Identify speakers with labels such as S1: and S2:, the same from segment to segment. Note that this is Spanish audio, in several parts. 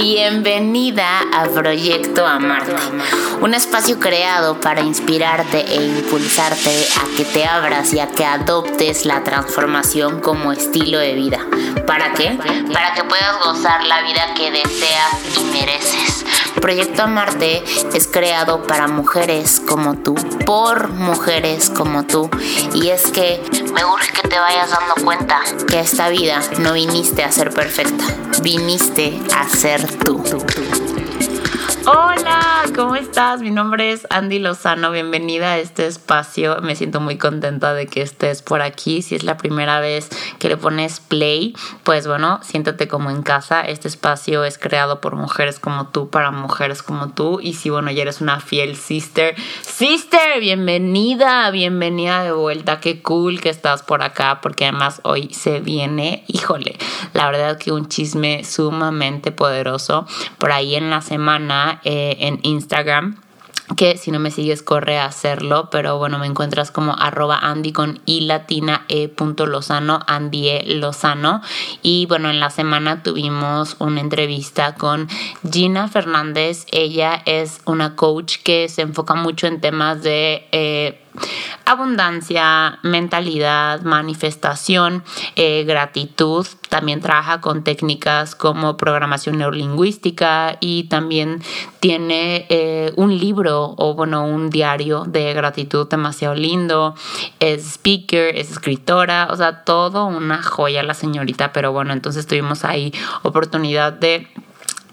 S1: Bienvenida a Proyecto Amarte, un espacio creado para inspirarte e impulsarte a que te abras y a que adoptes la transformación como estilo de vida. ¿Para qué? Para que puedas gozar la vida que deseas y mereces. Proyecto Amarte es creado para mujeres como tú, por mujeres como tú. Y es que me urge que te vayas dando cuenta que esta vida no viniste a ser perfecta, viniste a ser tú. Hola, ¿cómo estás? Mi nombre es Andy Lozano, bienvenida a este espacio. Me siento muy contenta de que estés por aquí. Si es la primera vez que le pones play, pues bueno, siéntate como en casa. Este espacio es creado por mujeres como tú, para mujeres como tú. Y si bueno, ya eres una fiel sister, sister, bienvenida, bienvenida de vuelta. Qué cool que estás por acá, porque además hoy se viene, híjole, la verdad que un chisme sumamente poderoso. Por ahí en la semana eh, en Instagram que si no me sigues corre a hacerlo, pero bueno, me encuentras como arroba Andy con i latina e punto Lozano, Andy e Lozano. Y bueno, en la semana tuvimos una entrevista con Gina Fernández. Ella es una coach que se enfoca mucho en temas de... Eh, abundancia, mentalidad, manifestación, eh, gratitud. También trabaja con técnicas como programación neurolingüística y también tiene eh, un libro o bueno, un diario de gratitud demasiado lindo. Es speaker, es escritora, o sea, todo una joya la señorita, pero bueno, entonces tuvimos ahí oportunidad de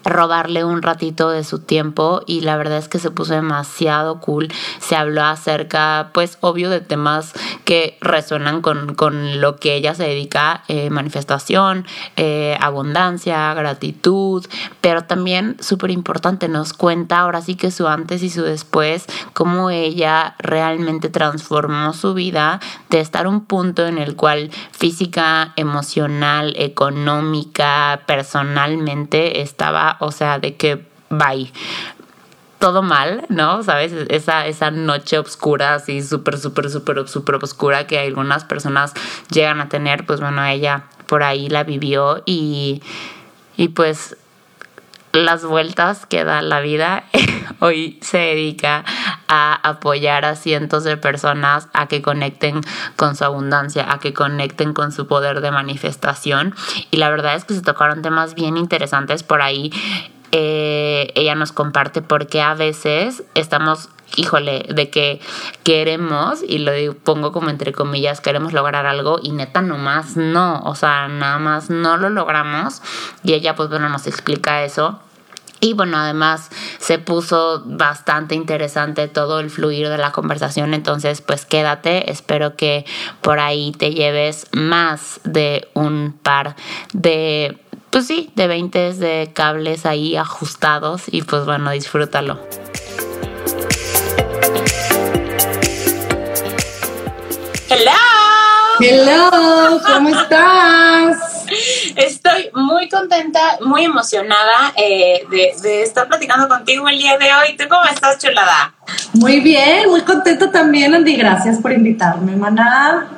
S1: robarle un ratito de su tiempo y la verdad es que se puso demasiado cool. Se habló acerca, pues obvio, de temas que resuenan con, lo que ella se dedica, eh, manifestación, eh, abundancia, gratitud, pero también súper importante, nos cuenta ahora sí que su antes y su después, cómo ella realmente transformó su vida de estar un punto en el cual física, emocional, económica, personalmente estaba o sea, de que bye todo mal, ¿no? ¿Sabes? Esa, esa noche oscura, así súper, súper, súper, súper oscura que algunas personas llegan a tener, pues bueno, ella por ahí la vivió y, y pues las vueltas que da la vida, hoy se dedica a apoyar a cientos de personas a que conecten con su abundancia, a que conecten con su poder de manifestación. Y la verdad es que se tocaron temas bien interesantes por ahí. Eh, ella nos comparte porque a veces estamos híjole, de que queremos, y lo pongo como entre comillas, queremos lograr algo y neta nomás no, o sea, nada más no lo logramos y ella pues bueno nos explica eso y bueno, además se puso bastante interesante todo el fluir de la conversación, entonces pues quédate, espero que por ahí te lleves más de un par de, pues sí, de 20 de cables ahí ajustados y pues bueno, disfrútalo.
S2: Hello.
S3: Hello, ¿cómo estás?
S2: Estoy muy contenta, muy emocionada eh, de, estar platicando contigo el día de hoy. ¿Tú cómo estás, chulada?
S3: Muy bien, muy contenta también, Andy. Gracias por invitarme, maná.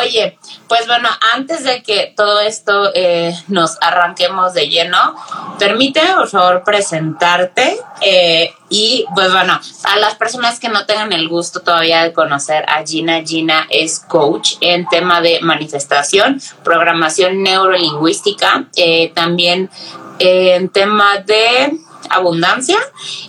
S2: Oye, pues bueno, antes de que todo esto eh, nos arranquemos de lleno, permíteme por favor presentarte eh, y pues bueno, a las personas que no tengan el gusto todavía de conocer a Gina, Gina es coach en tema de manifestación, programación neurolingüística, eh, también en tema de abundancia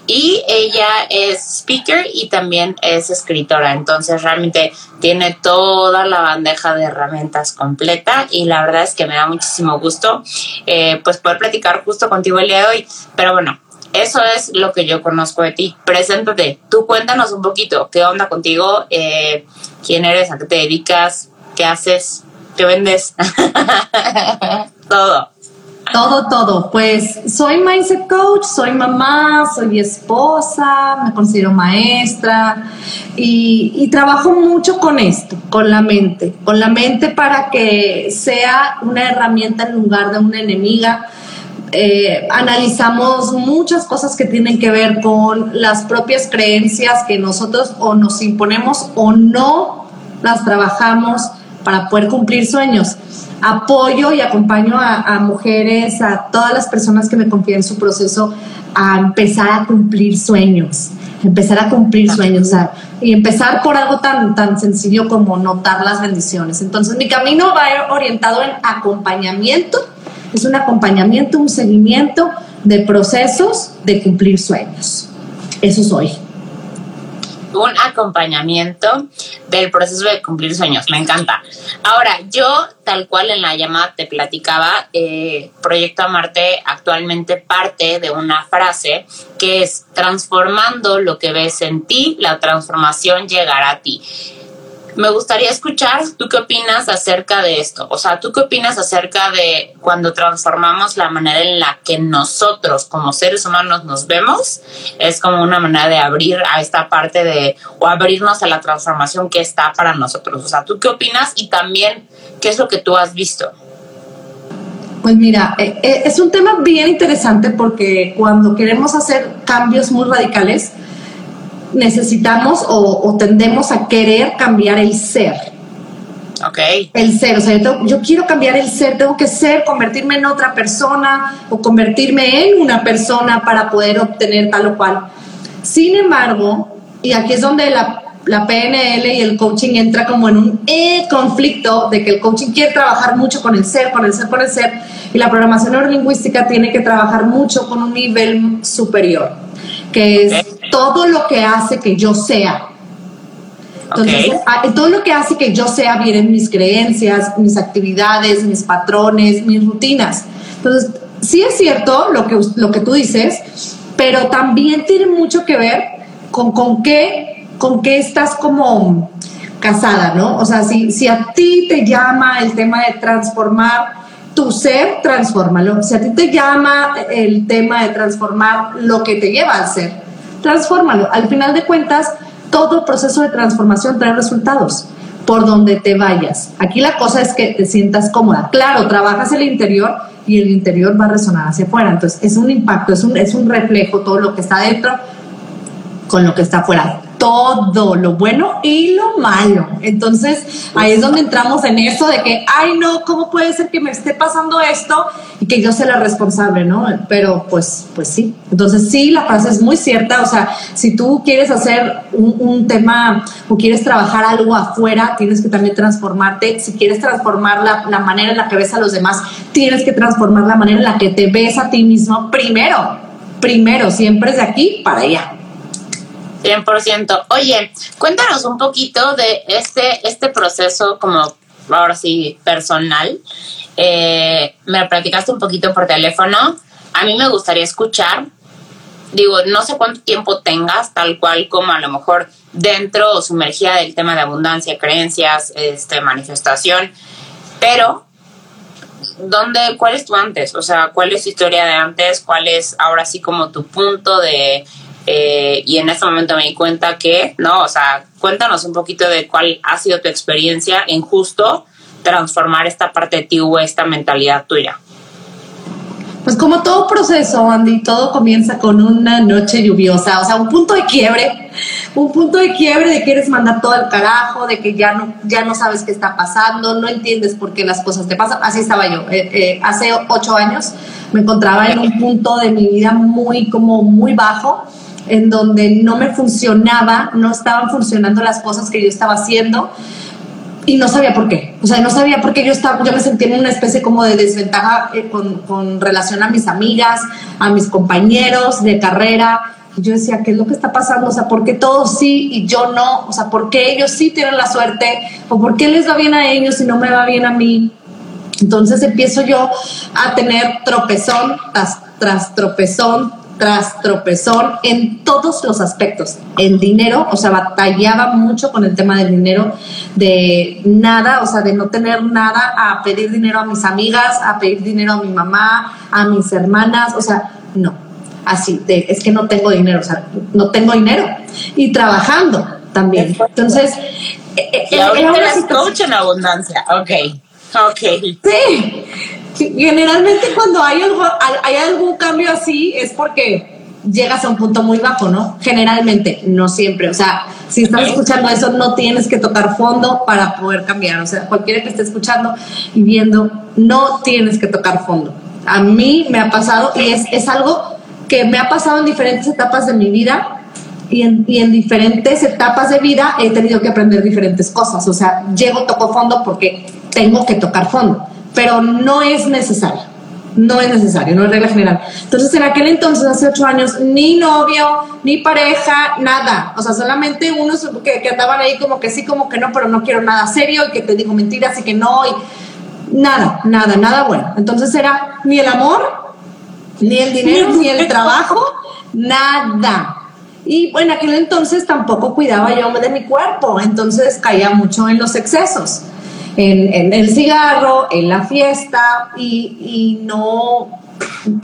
S2: y ella es speaker y también es escritora. Entonces realmente tiene toda la bandeja de herramientas completa y la verdad es que me da muchísimo gusto eh, pues poder platicar justo contigo el día de hoy. Pero bueno, eso es lo que yo conozco de ti. Preséntate, tú cuéntanos un poquito, qué onda contigo, eh, quién eres, a qué te dedicas, qué haces, qué vendes, todo.
S3: Todo, todo. Pues soy mindset coach, soy mamá, soy esposa, me considero maestra y, trabajo mucho con esto, con la mente, con la mente para que sea una herramienta en lugar de una enemiga. Eh, analizamos muchas cosas que tienen que ver con las propias creencias que nosotros o nos imponemos o no las trabajamos para poder cumplir sueños. Apoyo y acompaño a, mujeres, a todas las personas que me confían en su proceso a empezar a cumplir sueños, empezar a cumplir sueños, y empezar por algo tan, tan sencillo como notar las bendiciones. Entonces mi camino va orientado en acompañamiento, es un acompañamiento, un seguimiento de procesos de cumplir sueños. Eso soy
S1: un acompañamiento del proceso de cumplir sueños. Me encanta. Ahora, yo, tal cual en la llamada te platicaba, eh, Proyecto Amarte actualmente parte de una frase que es transformando lo que ves en ti, la transformación llegará a ti me gustaría escuchar tú qué opinas acerca de esto. O sea, tú qué opinas acerca de cuando transformamos la manera en la que nosotros como seres humanos nos vemos. Es como una manera de abrir a esta parte de o abrirnos a la transformación que está para nosotros. O sea, tú qué opinas y también qué es lo que tú has visto.
S3: Pues mira, eh, eh, es un tema bien interesante porque cuando queremos hacer cambios muy radicales, necesitamos o, tendemos a querer cambiar el ser.
S1: Ok.
S3: El ser, o sea, yo, quiero cambiar el ser, tengo que ser, convertirme en otra persona o convertirme en una persona para poder obtener tal o cual. Sin embargo, y aquí es donde la, la PNL y el coaching entra como en un eh, conflicto de que el coaching quiere trabajar mucho con el ser, con el ser, con el ser, y la programación neurolingüística tiene que trabajar mucho con un nivel superior, que es todo lo que hace que yo sea. Entonces, ah, todo lo que hace que yo sea vienen mis creencias, mis actividades, mis patrones, mis rutinas. Entonces, sí es cierto lo que, lo que tú dices, pero también tiene mucho que ver con, con, qué, con qué estás como casada, ¿no? O sea, si, si a ti te llama el tema de transformar tu ser, transfórmalo. Si a ti te llama el tema de transformar lo que te lleva al ser, transfórmalo. Al final de cuentas, todo proceso de transformación trae resultados por donde te vayas. Aquí la cosa es que te sientas cómoda. Claro, trabajas el interior y el interior va a resonar hacia afuera. Entonces, es un impacto, es un, es un reflejo todo lo que está dentro con lo que está afuera todo lo bueno y lo malo. Entonces, ahí es donde entramos en eso de que, ay, no, ¿cómo puede ser que me esté pasando esto y que yo sea la responsable, ¿no? Pero pues, pues sí. Entonces, sí, la frase es muy cierta. O sea, si tú quieres hacer un, tema o quieres trabajar algo afuera, tienes que también transformarte. Si quieres transformar la, la manera en la que ves a los demás, tienes que transformar la manera en la que te ves a ti mismo primero. Primero, siempre es de aquí para allá.
S1: 100%. Oye, cuéntanos un poquito de este, este proceso como ahora sí personal. Eh, me platicaste un poquito por teléfono. A mí me gustaría escuchar, digo, no sé cuánto tiempo tengas, tal cual como a lo mejor dentro o sumergida del tema de abundancia, creencias, este, manifestación, pero ¿dónde, cuál es tu antes? O sea, ¿cuál es tu historia de antes? ¿Cuál es ahora sí como tu punto de eh, y en este momento me di cuenta que, no, o sea, cuéntanos un poquito de cuál ha sido tu experiencia en justo transformar esta parte de ti o esta mentalidad tuya.
S3: Pues como todo proceso, Andy, todo comienza con una noche lluviosa, o sea, un punto de quiebre, un punto de quiebre de que quieres mandar todo al carajo, de que ya no, ya no sabes qué está pasando, no entiendes por qué las cosas te pasan. Así estaba yo. Eh, eh, hace ocho años me encontraba en un punto de mi vida muy, como muy bajo en donde no me funcionaba, no estaban funcionando las cosas que yo estaba haciendo y no sabía por qué. O sea, no sabía por qué yo estaba, yo me sentía en una especie como de desventaja eh, con, con, relación a mis amigas, a mis compañeros de carrera. yo decía, ¿qué es lo que está pasando? O sea, ¿por qué todos sí y yo no? O sea, ¿por qué ellos sí tienen la suerte? ¿O por qué les va bien a ellos y no me va bien a mí? Entonces empiezo yo a tener tropezón tras, tras tropezón tras tropezón en todos los aspectos. El dinero, o sea, batallaba mucho con el tema del dinero, de nada, o sea, de no tener nada, a pedir dinero a mis amigas, a pedir dinero a mi mamá, a mis hermanas, o sea, no, así, de, es que no tengo dinero, o sea, no tengo dinero. Y trabajando también. Entonces,
S1: eh, y ahorita eres coach en abundancia, ok. Ok.
S3: Sí, generalmente cuando hay, algo, hay algún cambio así es porque llegas a un punto muy bajo, ¿no? Generalmente, no siempre. O sea, si estás escuchando eso, no tienes que tocar fondo para poder cambiar. O sea, cualquiera que esté escuchando y viendo, no tienes que tocar fondo. A mí me ha pasado y es, es algo que me ha pasado en diferentes etapas de mi vida y en, y en, diferentes etapas de vida he tenido que aprender diferentes cosas. O sea, llego, toco fondo porque tengo que tocar fondo, pero no es necesario no es necesario, no es regla general. Entonces, en aquel entonces, hace ocho años, ni novio, ni pareja, nada. O sea, solamente unos que, que andaban ahí como que sí, como que no, pero no quiero nada serio y que te digo mentiras y que no, y nada, nada, nada bueno. Entonces era ni el amor, ni el dinero, ni el trabajo, nada. Y bueno, en aquel entonces tampoco cuidaba yo de mi cuerpo, entonces caía mucho en los excesos en, el cigarro, en la fiesta y, y, no,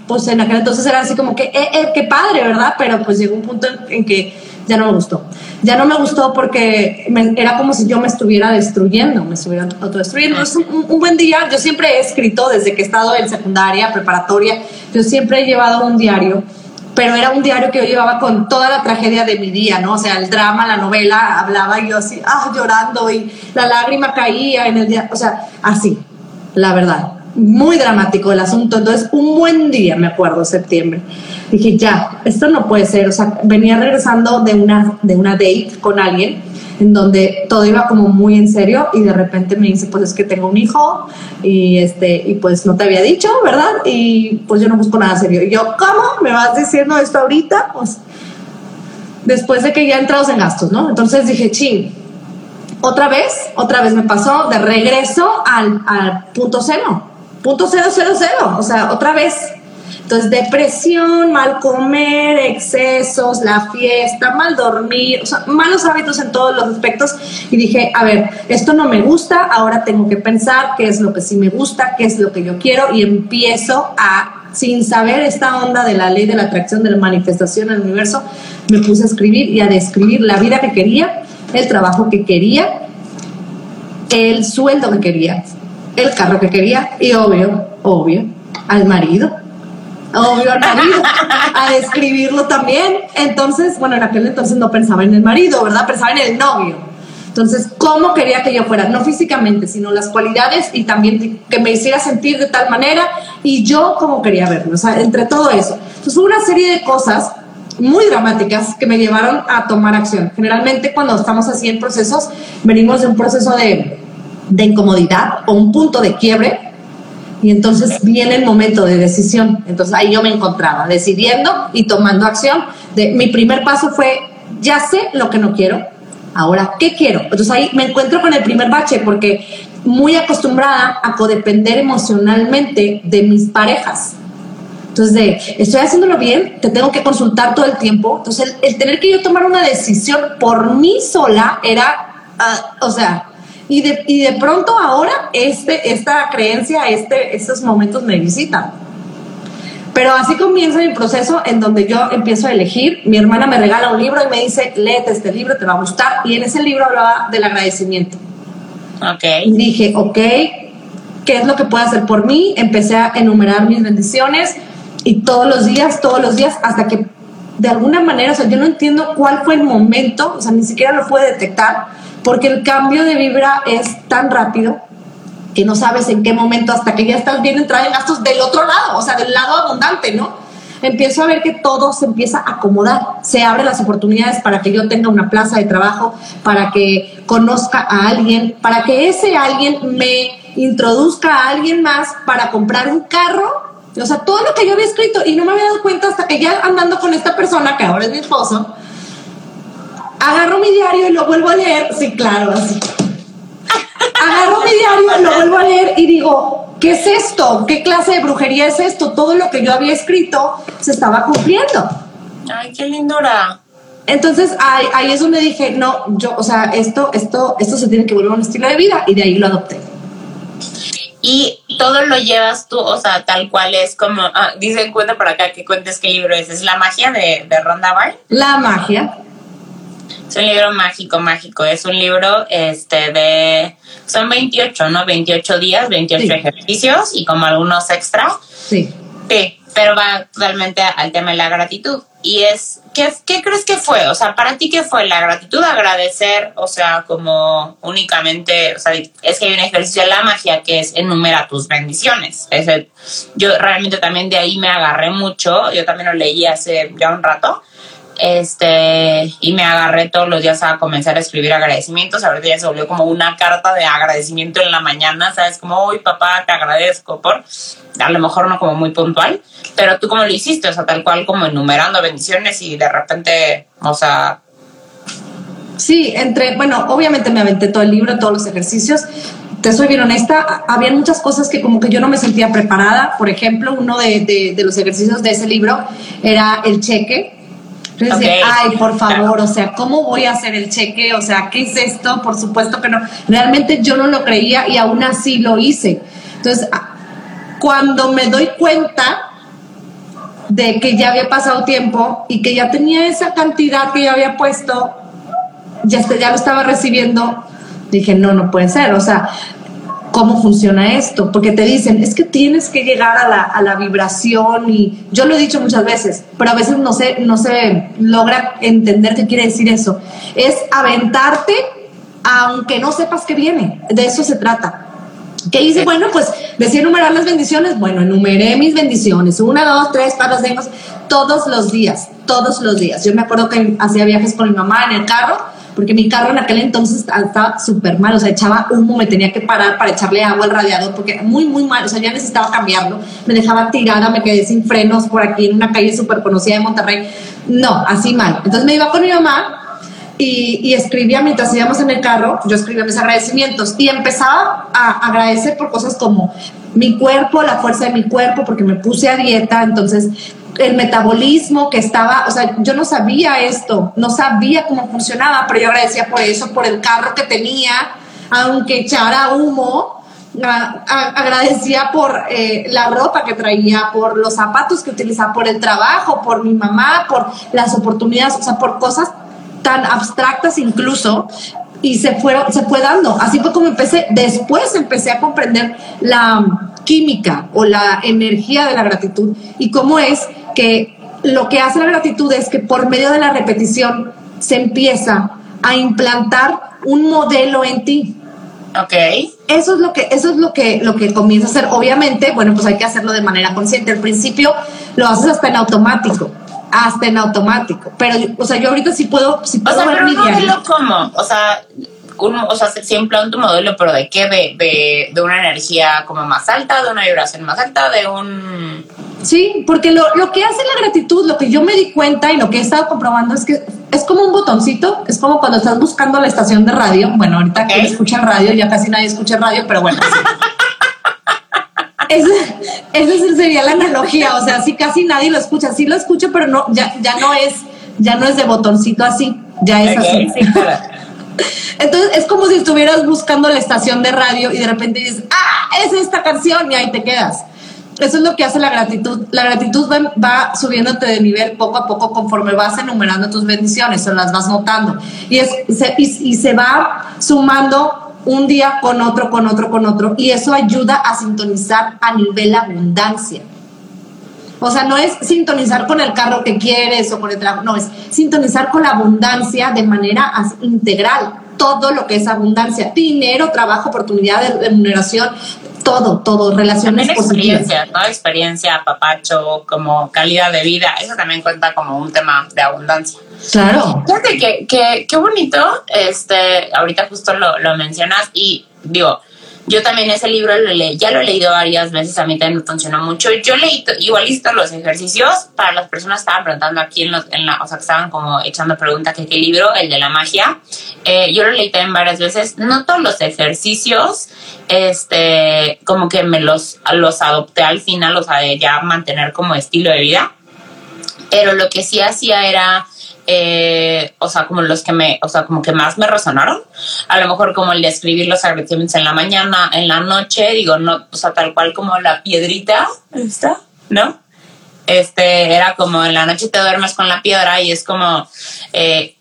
S3: pues en aquel entonces era así como que, eh, eh, qué padre, ¿verdad? Pero pues llegó un punto en, que ya no me gustó. Ya no me gustó porque era como si yo me estuviera destruyendo, me estuviera autodestruyendo. Es un, un, buen día, yo siempre he escrito desde que he estado en secundaria, preparatoria, yo siempre he llevado un diario pero era un diario que yo llevaba con toda la tragedia de mi día, ¿no? O sea, el drama, la novela, hablaba yo así, ah, llorando y la lágrima caía en el día, o sea, así, la verdad. Muy dramático el asunto. Entonces, un buen día, me acuerdo, septiembre. Dije, ya, esto no puede ser. O sea, venía regresando de una, de una date con alguien en donde todo iba como muy en serio y de repente me dice, pues es que tengo un hijo y, este, y pues no te había dicho, ¿verdad? Y pues yo no busco nada serio. Y yo, ¿cómo? ¿Me vas diciendo esto ahorita? Pues después de que ya entrados en gastos, ¿no? Entonces dije, ching, otra vez, otra vez me pasó de regreso al, al punto cero, punto cero, cero, cero, o sea, otra vez entonces, depresión, mal comer, excesos, la fiesta, mal dormir, o sea, malos hábitos en todos los aspectos. Y dije, a ver, esto no me gusta, ahora tengo que pensar qué es lo que sí me gusta, qué es lo que yo quiero y empiezo a, sin saber esta onda de la ley de la atracción, de la manifestación el universo, me puse a escribir y a describir la vida que quería, el trabajo que quería, el sueldo que quería, el carro que quería y obvio, obvio, al marido obvio al marido, a describirlo también. Entonces, bueno, en aquel entonces no pensaba en el marido, ¿verdad? Pensaba en el novio. Entonces, ¿cómo quería que yo fuera? No físicamente, sino las cualidades y también que me hiciera sentir de tal manera y yo cómo quería verlo, o sea, entre todo eso. Entonces, hubo una serie de cosas muy dramáticas que me llevaron a tomar acción. Generalmente cuando estamos así en procesos, venimos de un proceso de, de incomodidad o un punto de quiebre y entonces viene el momento de decisión. Entonces ahí yo me encontraba decidiendo y tomando acción. Mi primer paso fue, ya sé lo que no quiero, ahora, ¿qué quiero? Entonces ahí me encuentro con el primer bache porque muy acostumbrada a codepender emocionalmente de mis parejas. Entonces, de, estoy haciéndolo bien, te tengo que consultar todo el tiempo. Entonces, el, tener que yo tomar una decisión por mí sola era, ah, o sea, y de, y de pronto ahora este, esta creencia, este, estos momentos me visitan. Pero así comienza mi proceso en donde yo empiezo a elegir. Mi hermana me regala un libro y me dice, léete este libro, te va a gustar. Y en ese libro hablaba del agradecimiento.
S1: Ok.
S3: Y dije, ok, ¿qué es lo que puedo hacer por mí? Empecé a enumerar mis bendiciones y todos los días, todos los días, hasta que de alguna manera, o sea, yo no entiendo cuál fue el momento, o sea, ni siquiera lo pude detectar, porque el cambio de vibra es tan rápido que no sabes en qué momento hasta que ya estás bien entrada en gastos del otro lado, o sea, del lado abundante, ¿no? Empiezo a ver que todo se empieza a acomodar, se abren las oportunidades para que yo tenga una plaza de trabajo, para que conozca a alguien, para que ese alguien me introduzca a alguien más para comprar un carro o sea, todo lo que yo había escrito y no me había dado cuenta hasta que ya andando con esta persona, que ahora es mi esposo, agarro mi diario y lo vuelvo a leer. Sí, claro, así. Agarro mi diario, lo vuelvo a leer y digo, ¿qué es esto? ¿Qué clase de brujería es esto? Todo lo que yo había escrito se estaba cumpliendo.
S1: Ay, qué lindura.
S3: Entonces ahí, ahí es donde dije, no, yo, o sea, esto, esto, esto se tiene que volver un estilo de vida y de ahí lo adopté
S1: y todo lo llevas tú, o sea, tal cual es como, ah, dicen cuenta por acá que cuentes qué libro es, es La magia de, de Ronda Byrne.
S3: La magia.
S1: Es un libro mágico, mágico, es un libro este de, son 28, ¿no? 28 días, 28 ejercicios y como algunos extra.
S3: Sí.
S1: Sí, pero va totalmente al tema de la gratitud. Y es, ¿qué, ¿qué crees que fue? O sea, para ti, ¿qué fue la gratitud? Agradecer, o sea, como únicamente, o sea, es que hay un ejercicio de la magia que es enumera tus bendiciones. Es yo realmente también de ahí me agarré mucho, yo también lo leí hace ya un rato, este, y me agarré todos los días a comenzar a escribir agradecimientos. Ahorita ya se volvió como una carta de agradecimiento en la mañana, ¿sabes? Como, hoy papá, te agradezco por, a lo mejor no como muy puntual, pero tú cómo lo hiciste, o sea, tal cual como enumerando bendiciones y de repente, o sea...
S3: Sí, entre, bueno, obviamente me aventé todo el libro, todos los ejercicios, te soy bien honesta, había muchas cosas que como que yo no me sentía preparada. Por ejemplo, uno de, de los ejercicios de ese libro era el cheque ay, por favor, o sea, ¿cómo voy a hacer el cheque? O sea, ¿qué es esto? Por supuesto que no. Realmente yo no lo creía y aún así lo hice. Entonces, cuando me doy cuenta de que ya había pasado tiempo y que ya tenía esa cantidad que yo había puesto, ya, ya lo estaba recibiendo, dije, no, no puede ser. O sea, cómo funciona esto, porque te dicen, es que tienes que llegar a la, a la, vibración y yo lo he dicho muchas veces, pero a veces no se, no se logra entender qué quiere decir eso. Es aventarte aunque no sepas qué viene, de eso se trata. ¿Qué hice? Bueno, pues decía enumerar las bendiciones. Bueno, enumeré mis bendiciones. Una, dos, tres, cuatro, cinco, todos los días, todos los días. Yo me acuerdo que hacía viajes con mi mamá en el carro porque mi carro en aquel entonces estaba súper mal, o sea, echaba humo, me tenía que parar para echarle agua al radiador, porque muy, muy mal, o sea, ya necesitaba cambiarlo, me dejaba tirada, me quedé sin frenos por aquí en una calle súper conocida de Monterrey, no, así mal. Entonces me iba con mi mamá y, y, escribía mientras íbamos en el carro, yo escribía mis agradecimientos y empezaba a agradecer por cosas como mi cuerpo, la fuerza de mi cuerpo, porque me puse a dieta, entonces el metabolismo que estaba, o sea, yo no sabía esto, no sabía cómo funcionaba, pero yo agradecía por eso, por el carro que tenía, aunque echara humo, agradecía por eh, la ropa que traía, por los zapatos que utilizaba, por el trabajo, por mi mamá, por las oportunidades, o sea, por cosas tan abstractas incluso y se fueron se fue dando. Así fue como empecé después empecé a comprender la química o la energía de la gratitud y cómo es que lo que hace la gratitud es que por medio de la repetición se empieza a implantar un modelo en ti.
S1: Ok.
S3: Eso es lo que, eso es lo que, lo que comienza a hacer. Obviamente, bueno, pues hay que hacerlo de manera consciente. Al principio lo haces hasta en automático. Hasta en automático. Pero, o sea, yo ahorita sí puedo, sí puedo
S1: o sea, pero un modelo cómo? O sea, un, o sea, siempre un tu modelo, pero ¿de qué? De, de, de una energía como más alta, de una vibración más alta, de un
S3: Sí, porque lo, lo, que hace la gratitud, lo que yo me di cuenta y lo que he estado comprobando es que es como un botoncito, es como cuando estás buscando la estación de radio. Bueno, ahorita que escucha radio, ya casi nadie escucha radio, pero bueno. esa, sería la analogía, o sea, sí casi nadie lo escucha, sí lo escucha, pero no, ya, ya no es, ya no es de botoncito así, ya es así. Entonces es como si estuvieras buscando la estación de radio y de repente dices, ah, es esta canción y ahí te quedas eso es lo que hace la gratitud. La gratitud va, subiéndote de nivel poco a poco conforme vas enumerando tus bendiciones o las vas notando. Y, se, y, se va sumando un día con otro, con otro, con otro. Y eso ayuda a sintonizar a nivel abundancia. O sea, no es sintonizar con el carro que quieres o con el trabajo, no, es sintonizar con la abundancia de manera integral. Todo lo que es abundancia, dinero, trabajo, oportunidad de remuneración, todo, todo, relaciones
S1: también experiencia, ¿no? Experiencia, papacho, como calidad de vida, eso también cuenta como un tema de abundancia.
S3: Claro.
S1: Fíjate que, que, qué bonito, este, ahorita justo lo, lo mencionas y digo, yo también ese libro lo le, ya lo he leído varias veces, a mí también me funcionó mucho. Yo leí igual los ejercicios para las personas que estaban preguntando aquí en, los, la, o sea, que estaban como echando preguntas que qué libro, el de la magia. Eh, yo lo leí también varias veces. No todos los ejercicios, este, como que me los, los adopté al final, o sea, de ya mantener como estilo de vida. Pero lo que sí hacía era eh, o sea, como los que me, o sea, como que más me resonaron. A lo mejor como el de escribir los agradecimientos en la mañana, en la noche, digo, no, o sea, tal cual como la piedrita, ¿está? ¿No? Este, era como en la noche te duermes con la piedra y es como, eh,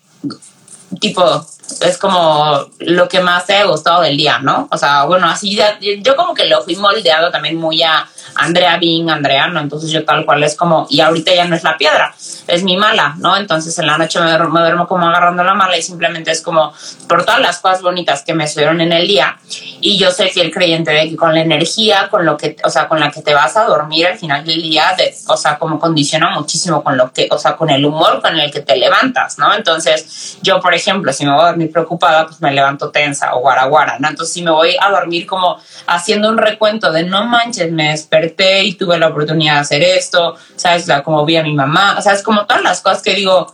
S1: tipo, es como lo que más te ha gustado del día, ¿no? O sea, bueno, así ya, yo como que lo fui moldeado también muy a, Andrea Bing, Andrea, ¿no? Entonces yo tal cual es como, y ahorita ya no es la piedra, es mi mala, ¿no? Entonces en la noche me duermo, como agarrando la mala y simplemente es como por todas las cosas bonitas que me subieron en el día. Y yo soy fiel creyente de que con la energía, con lo que, o sea, con la que te vas a dormir al final del día, o sea, como condiciona muchísimo con lo que, o sea, con el humor con el que te levantas, ¿no? Entonces yo, por ejemplo, si me voy a dormir preocupada, pues me levanto tensa o guaraguara, ¿no? Entonces si me voy a dormir como haciendo un recuento de no manches, me desperté y tuve la oportunidad de hacer esto, ¿sabes? Como vi a mi mamá, o sea, es como todas las cosas que digo,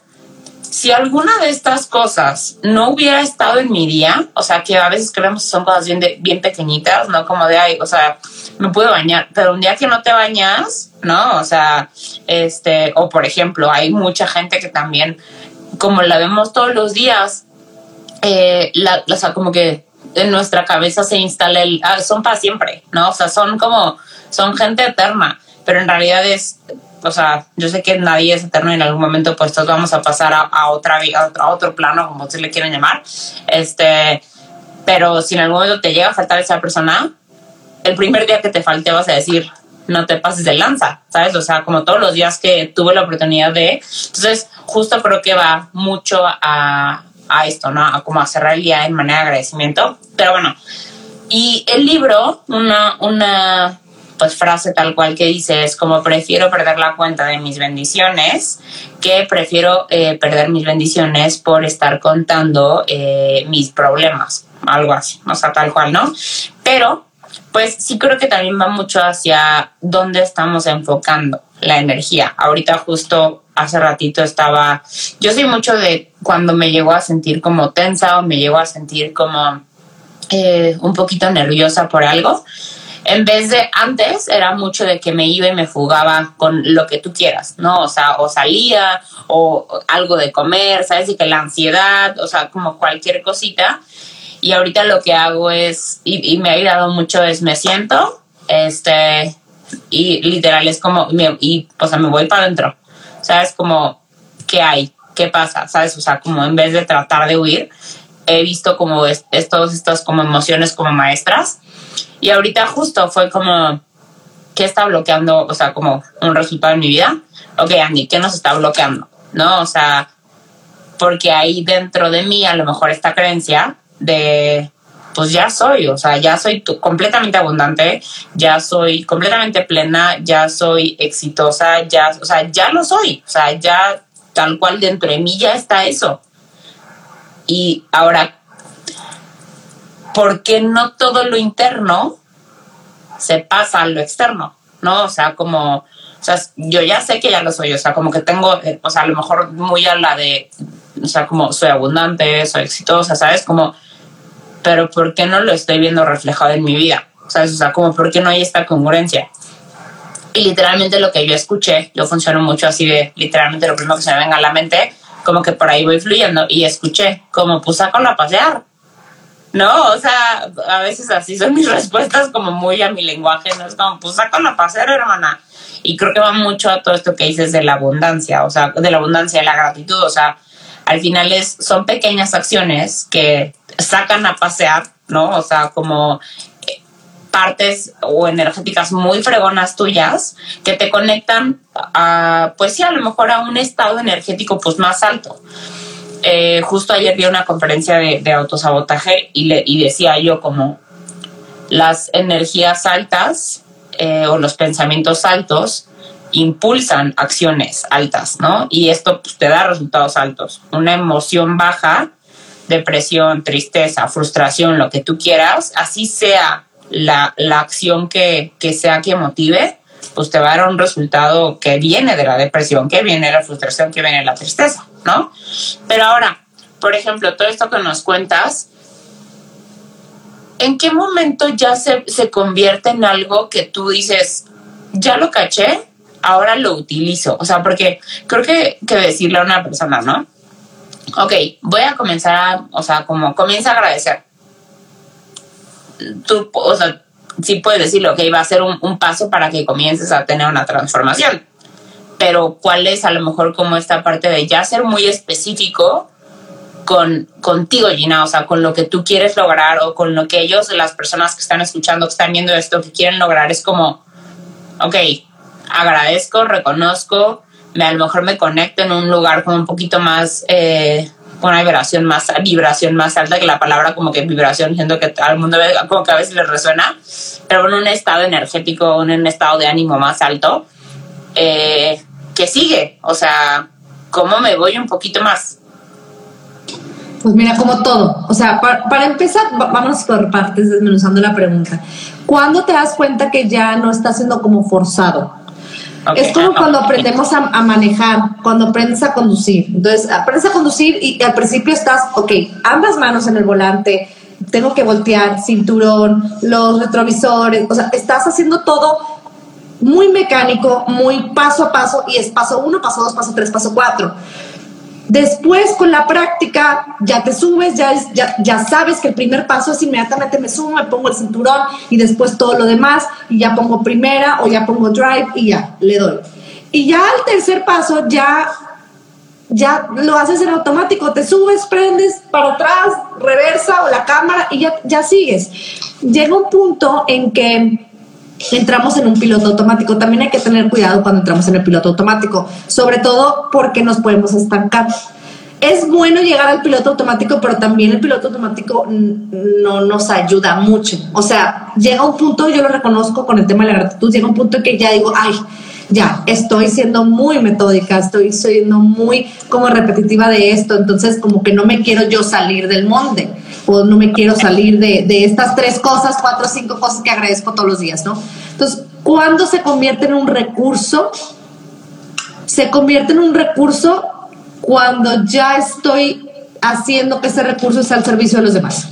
S1: si alguna de estas cosas no hubiera estado en mi día, o sea, que a veces creemos que son cosas bien, bien pequeñitas, ¿no? Como de, ay, o sea, me puedo bañar, pero un día que no te bañas, ¿no? O sea, este, o por ejemplo, hay mucha gente que también, como la vemos todos los días, eh, la, o sea, como que en nuestra cabeza se instala el, ah, son para siempre, ¿no? O sea, son como, son gente eterna, pero en realidad es, o sea, yo sé que nadie es eterno y en algún momento pues todos vamos a pasar a, otra vida, a otro plano, como ustedes le quieran llamar, este, pero si en algún momento te llega a faltar esa persona, el primer día que te falte vas a decir, no te pases de lanza, ¿sabes? O sea, como todos los días que tuve la oportunidad de... Entonces, justo creo que va mucho a, a esto, ¿no? A como a cerrar en manera de agradecimiento. Pero bueno, y el libro, una, una pues frase tal cual que dice es como prefiero perder la cuenta de mis bendiciones que prefiero eh, perder mis bendiciones por estar contando eh, mis problemas, algo así, o sea, tal cual, ¿no? Pero pues sí creo que también va mucho hacia dónde estamos enfocando la energía. Ahorita justo hace ratito estaba, yo soy mucho de cuando me llego a sentir como tensa o me llego a sentir como eh, un poquito nerviosa por algo. En vez de antes era mucho de que me iba y me fugaba con lo que tú quieras, ¿no? O sea, o salía o algo de comer, ¿sabes? Y que la ansiedad, o sea, como cualquier cosita. Y ahorita lo que hago es, y, y me ha ayudado mucho, es me siento, este, y literal es como, y o sea, me voy para adentro, ¿sabes? Como, ¿qué hay? ¿Qué pasa? ¿Sabes? O sea, como en vez de tratar de huir, he visto como estos, estas como emociones como maestras. Y ahorita justo fue como, ¿qué está bloqueando? O sea, como un resultado en mi vida. Ok, Andy, ¿qué nos está bloqueando? ¿No? O sea, porque ahí dentro de mí a lo mejor esta creencia de pues ya soy, o sea, ya soy completamente abundante, ya soy completamente plena, ya soy exitosa, ya, o sea, ya lo soy, o sea, ya tal cual dentro de mí ya está eso. Y ahora, ¿por qué no todo lo interno se pasa a lo externo? ¿No? O sea, como, o sea, yo ya sé que ya lo soy, o sea, como que tengo, eh, o sea, a lo mejor muy a la de, o sea, como soy abundante, soy exitosa, ¿sabes? Como pero ¿por qué no lo estoy viendo reflejado en mi vida? ¿Sabes? O sea, como ¿por qué no hay esta congruencia? Y literalmente lo que yo escuché, yo funciono mucho así de literalmente lo primero que se me venga a la mente, como que por ahí voy fluyendo y escuché como pues con a pasear. No, o sea, a veces así son mis respuestas como muy a mi lenguaje, no es como pues con a pasear, hermana. Y creo que va mucho a todo esto que dices de la abundancia, o sea, de la abundancia, de la gratitud, o sea, al final es, son pequeñas acciones que sacan a pasear, ¿no? O sea, como eh, partes o energéticas muy fregonas tuyas que te conectan a, pues sí, a lo mejor a un estado energético pues más alto. Eh, justo ayer vi una conferencia de, autosabotaje y, le, y decía yo como las energías altas eh, o los pensamientos altos impulsan acciones altas, ¿no? Y esto pues, te da resultados altos. Una emoción baja, depresión, tristeza, frustración, lo que tú quieras, así sea la, acción que, sea que motive, pues te va a dar un resultado que viene de la depresión, que viene de la frustración, que viene de la tristeza, ¿no? Pero ahora, por ejemplo, todo esto que nos cuentas, ¿en qué momento ya se, se convierte en algo que tú dices, ya lo caché, ahora lo utilizo. O sea, porque creo que, que decirle a una persona, ¿no? Ok, voy a comenzar a, o sea, como comienza a agradecer. Tú, o sea, sí puedes decirlo, ok, va a ser un, un paso para que comiences a tener una transformación. Pero cuál es a lo mejor como esta parte de ya ser muy específico con, contigo, Gina, o sea, con lo que tú quieres lograr o con lo que ellos, las personas que están escuchando, que están viendo esto, que quieren lograr, es como, ok, agradezco, reconozco, me, a lo mejor me conecto en un lugar como un poquito más, eh, con una vibración más, vibración más alta que la palabra como que vibración, siento que al mundo como que a veces le resuena, pero en un estado energético, en un estado de ánimo más alto, eh, que sigue, o sea, ¿cómo me voy un poquito más?
S3: Pues mira, como todo. O sea, para, empezar, vamos por partes desmenuzando la pregunta. ¿Cuándo te das cuenta que ya no está siendo como forzado? Es como cuando aprendemos a, manejar, cuando aprendes a conducir. Entonces, aprendes a conducir y al principio estás, ok, ambas manos en el volante, tengo que voltear, cinturón, los retrovisores, o sea, estás haciendo todo muy mecánico, muy paso a paso y es paso uno, paso dos, paso tres, paso cuatro. Después, con la práctica, ya te subes, ya, ya, sabes que el primer paso es inmediatamente me subo, me pongo el cinturón y después todo lo demás y ya pongo primera o ya pongo drive y ya, le doy. Y ya al tercer paso ya, ya lo haces en automático, te subes, prendes para atrás, reversa o la cámara y ya, ya sigues. Llega un punto en que entramos en un piloto automático. También hay que tener cuidado cuando entramos en el piloto automático, sobre todo porque nos podemos estancar. Es bueno llegar al piloto automático, pero también el piloto automático no nos ayuda mucho. O sea, llega un punto, yo lo reconozco con el tema de la gratitud, llega un punto en que ya digo, ay, ya, estoy siendo muy metódica, estoy siendo muy como repetitiva de esto, entonces como que no me quiero yo salir del monte o no me quiero salir de, de estas tres cosas, cuatro o cinco cosas que agradezco todos los días, ¿no? Entonces, ¿cuándo se convierte en un recurso? Se convierte en un recurso cuando ya estoy haciendo que ese recurso sea al servicio de los demás.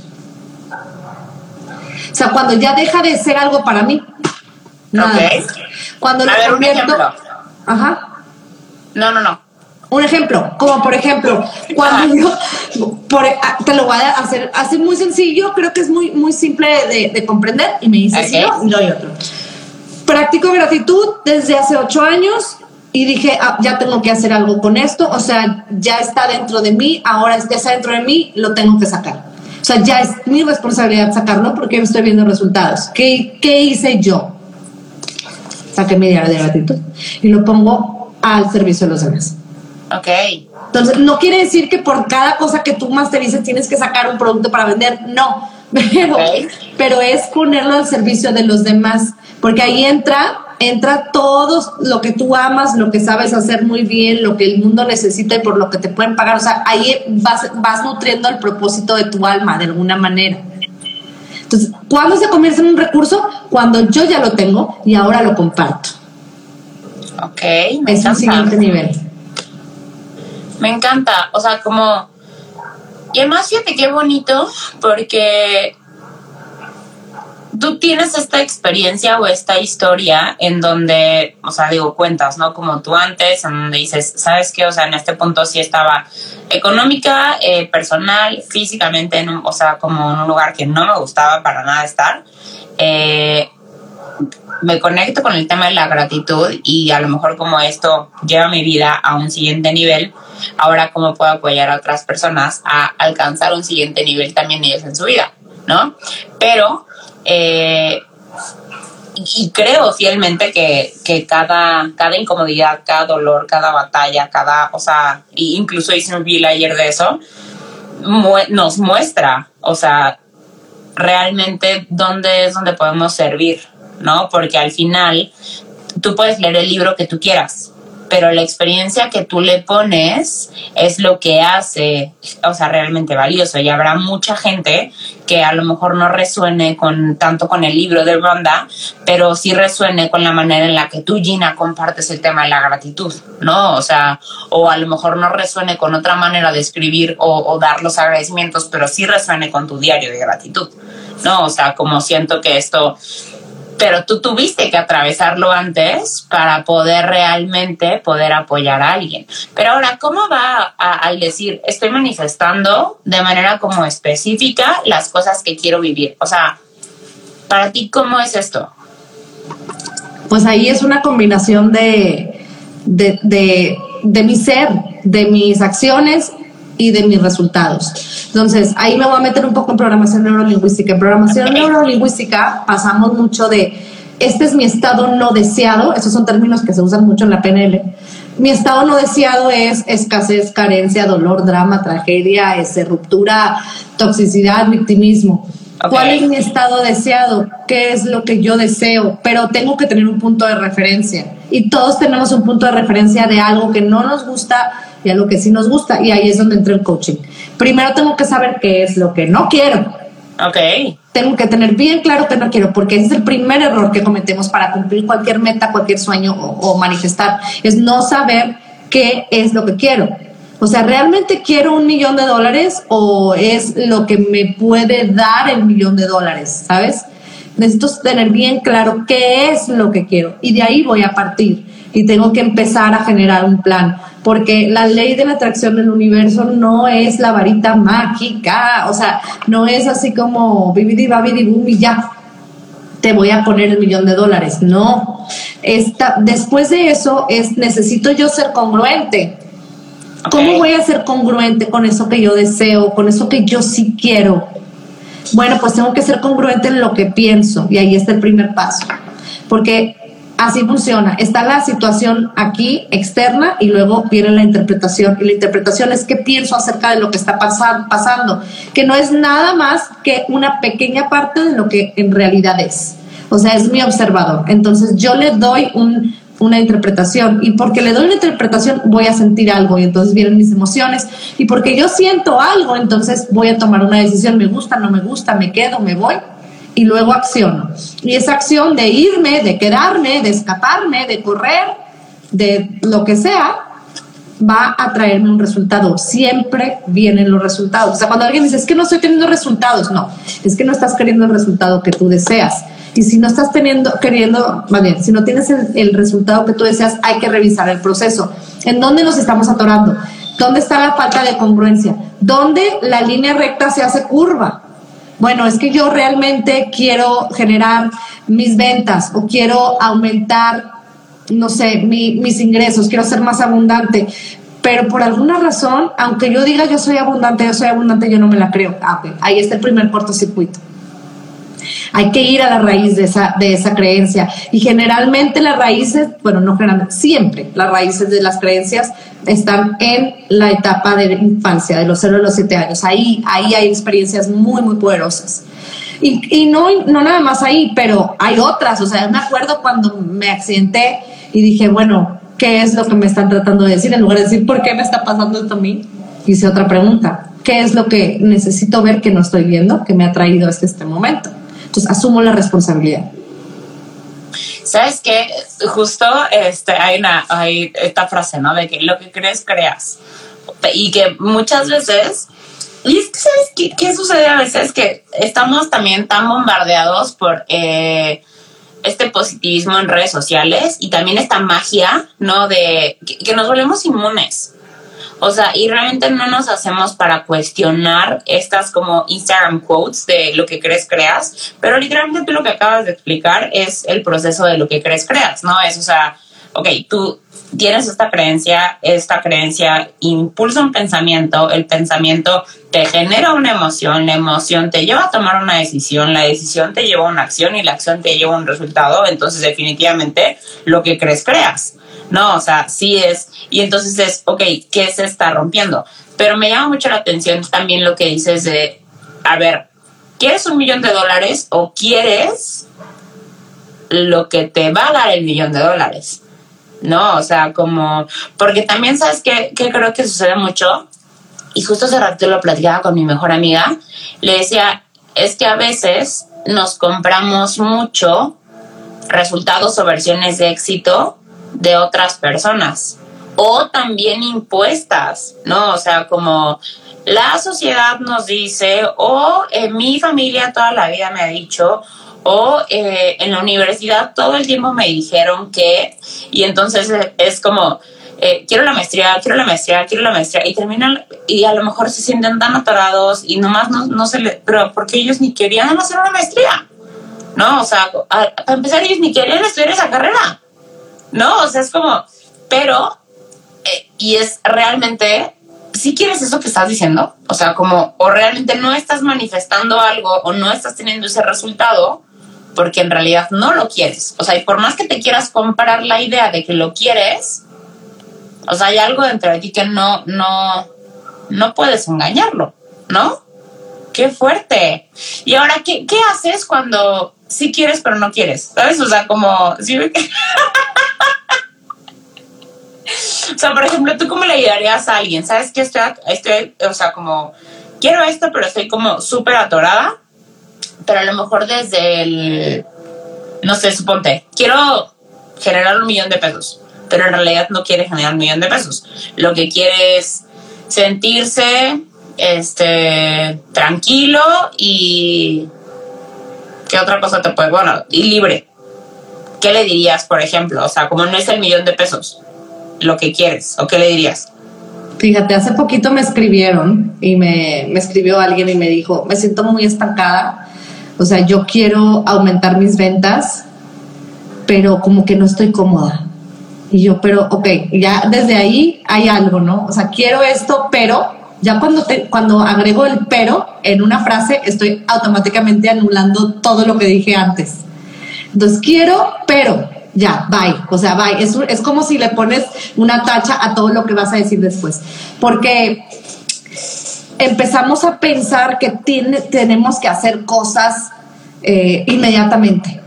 S3: O sea, cuando ya deja de ser algo para mí. Cuando lo convierto. Ajá.
S1: No, no, no.
S3: Un ejemplo, como por ejemplo, cuando yo, ah, te lo voy a hacer así muy sencillo, creo que es muy, muy simple de, comprender y me dice sí, no, y doy otro. Practico gratitud desde hace ocho años y dije, ah, ya tengo que hacer algo con esto, o sea, ya está dentro de mí, ahora ya está dentro de mí, lo tengo que sacar. O sea, ya es mi responsabilidad sacarlo porque estoy viendo resultados. ¿Qué, qué hice yo? Saqué mi diario de gratitud y lo pongo al servicio de los demás.
S1: Ok.
S3: Entonces, no quiere decir que por cada cosa que tú masterices tienes que sacar un producto para vender, no, pero, pero es ponerlo al servicio de los demás, porque ahí entra entra todo lo que tú amas, lo que sabes hacer muy bien, lo que el mundo necesita y por lo que te pueden pagar. O sea, ahí vas, vas nutriendo el propósito de tu alma de alguna manera. Entonces, ¿cuándo se convierte en un recurso? Cuando yo ya lo tengo y ahora lo comparto.
S1: Ok.
S3: es el siguiente nivel.
S1: Me encanta, o sea, como... Y además, fíjate qué bonito, porque tú tienes esta experiencia o esta historia en donde, o sea, digo, cuentas, ¿no? Como tú antes, en donde dices, ¿sabes qué? O sea, en este punto sí estaba económica, eh, personal, físicamente, en o sea, como en un lugar que no me gustaba para nada estar. Eh, me conecto con el tema de la gratitud y a lo mejor como esto lleva mi vida a un siguiente nivel, ahora cómo puedo apoyar a otras personas a alcanzar un siguiente nivel también ellos en su vida, ¿no? Pero, eh, y creo fielmente que, que, cada, cada incomodidad, cada dolor, cada batalla, cada, o sea, incluso hice un video ayer de eso, nos muestra, o sea, realmente dónde es donde podemos servir, ¿no? Porque al final tú puedes leer el libro que tú quieras, pero la experiencia que tú le pones es lo que hace, o sea, realmente valioso. Y habrá mucha gente que a lo mejor no resuene con tanto con el libro de Ronda, pero sí resuene con la manera en la que tú, Gina, compartes el tema de la gratitud, ¿no? O sea, o a lo mejor no resuene con otra manera de escribir o, o dar los agradecimientos, pero sí resuene con tu diario de gratitud, ¿no? O sea, como siento que esto pero tú tuviste que atravesarlo antes para poder realmente poder apoyar a alguien. Pero ahora, ¿cómo va al decir, estoy manifestando de manera como específica las cosas que quiero vivir? O sea, para ti, ¿cómo es esto?
S3: Pues ahí es una combinación de, de, de, de mi ser, de mis acciones y de mis resultados. Entonces, ahí me voy a meter un poco en programación neurolingüística. En programación neurolingüística pasamos mucho de este es mi estado no deseado, esos son términos que se usan mucho en la PNL. Mi estado no deseado es escasez, carencia, dolor, drama, tragedia, ruptura, toxicidad, victimismo. ¿Cuál es mi estado deseado? ¿Qué es lo que yo deseo? Pero tengo que tener un punto de referencia. Y todos tenemos un punto de referencia de algo que no nos gusta y algo que sí nos gusta. Y ahí es donde entra el coaching. Primero tengo que saber qué es lo que no quiero.
S1: Ok.
S3: Tengo que tener bien claro que no quiero, porque ese es el primer error que cometemos para cumplir cualquier meta, cualquier sueño o, o manifestar. Es no saber qué es lo que quiero. O sea, ¿realmente quiero un millón de dólares o es lo que me puede dar el millón de dólares? ¿Sabes? Necesito tener bien claro qué es lo que quiero y de ahí voy a partir y tengo que empezar a generar un plan porque la ley de la atracción del universo no es la varita mágica, o sea, no es así como vividi babidi boom y ya te voy a poner el millón de dólares. No, Esta, después de eso es necesito yo ser congruente. ¿Cómo voy a ser congruente con eso que yo deseo, con eso que yo sí quiero? Bueno, pues tengo que ser congruente en lo que pienso y ahí está el primer paso. Porque así funciona. Está la situación aquí externa y luego viene la interpretación. Y la interpretación es qué pienso acerca de lo que está pasando, que no es nada más que una pequeña parte de lo que en realidad es. O sea, es mi observador. Entonces yo le doy un, una interpretación y porque le doy una interpretación voy a sentir algo y entonces vienen mis emociones y porque yo siento algo entonces voy a tomar una decisión, me gusta, no me gusta, me quedo, me voy y luego acciono. Y esa acción de irme, de quedarme, de escaparme, de correr, de lo que sea, va a traerme un resultado. Siempre vienen los resultados. O sea, cuando alguien dice, es que no estoy teniendo resultados, no, es que no estás queriendo el resultado que tú deseas. Y si no estás teniendo, queriendo, más bien, si no tienes el, resultado que tú deseas, hay que revisar el proceso. ¿En dónde nos estamos atorando? ¿Dónde está la falta de congruencia? ¿Dónde la línea recta se hace curva? Bueno, es que yo realmente quiero generar mis ventas o quiero aumentar, no sé, mis ingresos, quiero ser más abundante. Pero por alguna razón, aunque yo diga yo soy abundante, yo soy abundante, yo no me la creo. Ah, Ahí está el primer cortocircuito. Hay que ir a la raíz de esa, de esa creencia. Y generalmente las raíces, bueno, no generalmente, siempre las raíces de las creencias están en la etapa de infancia, de los 0 a los 7 años. Ahí, ahí hay experiencias muy, muy poderosas. Y, y, no, no nada más ahí, pero hay otras. O sea, me acuerdo cuando me accidenté y dije, bueno, ¿qué es lo que me están tratando de decir? En lugar de decir, ¿por qué me está pasando esto a mí? Hice otra pregunta. ¿Qué es lo que necesito ver que no estoy viendo, que me ha traído hasta este momento? Entonces asumo la responsabilidad.
S1: ¿Sabes qué? Justo este, hay, una, hay esta frase, ¿no? De que lo que crees, creas. Y que muchas veces... Y es que, ¿sabes qué, sucede a veces? Que estamos también tan bombardeados por eh, este positivismo en redes sociales y también esta magia, ¿no? De que nos volvemos inmunes. O sea, y realmente no nos hacemos para cuestionar estas como Instagram quotes de lo que crees creas, pero literalmente tú lo que acabas de explicar es el proceso de lo que crees creas, ¿no? Es, o sea, ok, tú tienes esta creencia, esta creencia impulsa un pensamiento, el pensamiento te genera una emoción, la emoción te lleva a tomar una decisión, la decisión te lleva a una acción y la acción te lleva a un resultado, entonces definitivamente lo que crees creas. No, o sea, sí es. Y entonces es, ok, ¿qué se está rompiendo? Pero me llama mucho la atención también lo que dices de, a ver, ¿quieres un millón de dólares o quieres lo que te va a dar el millón de dólares? No, o sea, como, porque también sabes que, que creo que sucede mucho, y justo hace rato lo platicaba con mi mejor amiga, le decía, es que a veces nos compramos mucho resultados o versiones de éxito de otras personas o también impuestas, ¿no? O sea, como la sociedad nos dice o en mi familia toda la vida me ha dicho o eh, en la universidad todo el tiempo me dijeron que y entonces es como eh, quiero la maestría, quiero la maestría, quiero la maestría y terminan y a lo mejor se sienten tan atorados y nomás no, no se le, pero porque ellos ni querían hacer una maestría, ¿no? O sea, para empezar ellos ni querían estudiar esa carrera. ¿No? O sea, es como, pero, eh, y es realmente, si quieres eso que estás diciendo, o sea, como, o realmente no estás manifestando algo o no estás teniendo ese resultado, porque en realidad no lo quieres. O sea, y por más que te quieras comprar la idea de que lo quieres, o sea, hay algo dentro de ti que no, no, no puedes engañarlo, ¿no? Qué fuerte. Y ahora, ¿qué, qué haces cuando sí quieres pero no quieres? ¿Sabes? O sea, como... ¿sí? Sea, por ejemplo, ¿tú cómo le ayudarías a alguien? ¿Sabes que estoy, estoy, o sea, como, quiero esto, pero estoy como súper atorada? Pero a lo mejor desde el, no sé, suponte, quiero generar un millón de pesos, pero en realidad no quiere generar un millón de pesos. Lo que quiere es sentirse este tranquilo y qué otra cosa te puede, bueno, y libre. ¿Qué le dirías, por ejemplo? O sea, como no es el millón de pesos lo que quieres, ¿o qué le dirías?
S3: Fíjate, hace poquito me escribieron y me, me escribió alguien y me dijo, me siento muy estancada, o sea, yo quiero aumentar mis ventas, pero como que no estoy cómoda. Y yo, pero, ok, ya desde ahí hay algo, ¿no? O sea, quiero esto, pero ya cuando, te, cuando agrego el pero en una frase, estoy automáticamente anulando todo lo que dije antes. Entonces, quiero, pero, ya, bye. O sea, bye. Es, es como si le pones una tacha a todo lo que vas a decir después. Porque empezamos a pensar que tiene, tenemos que hacer cosas eh, inmediatamente.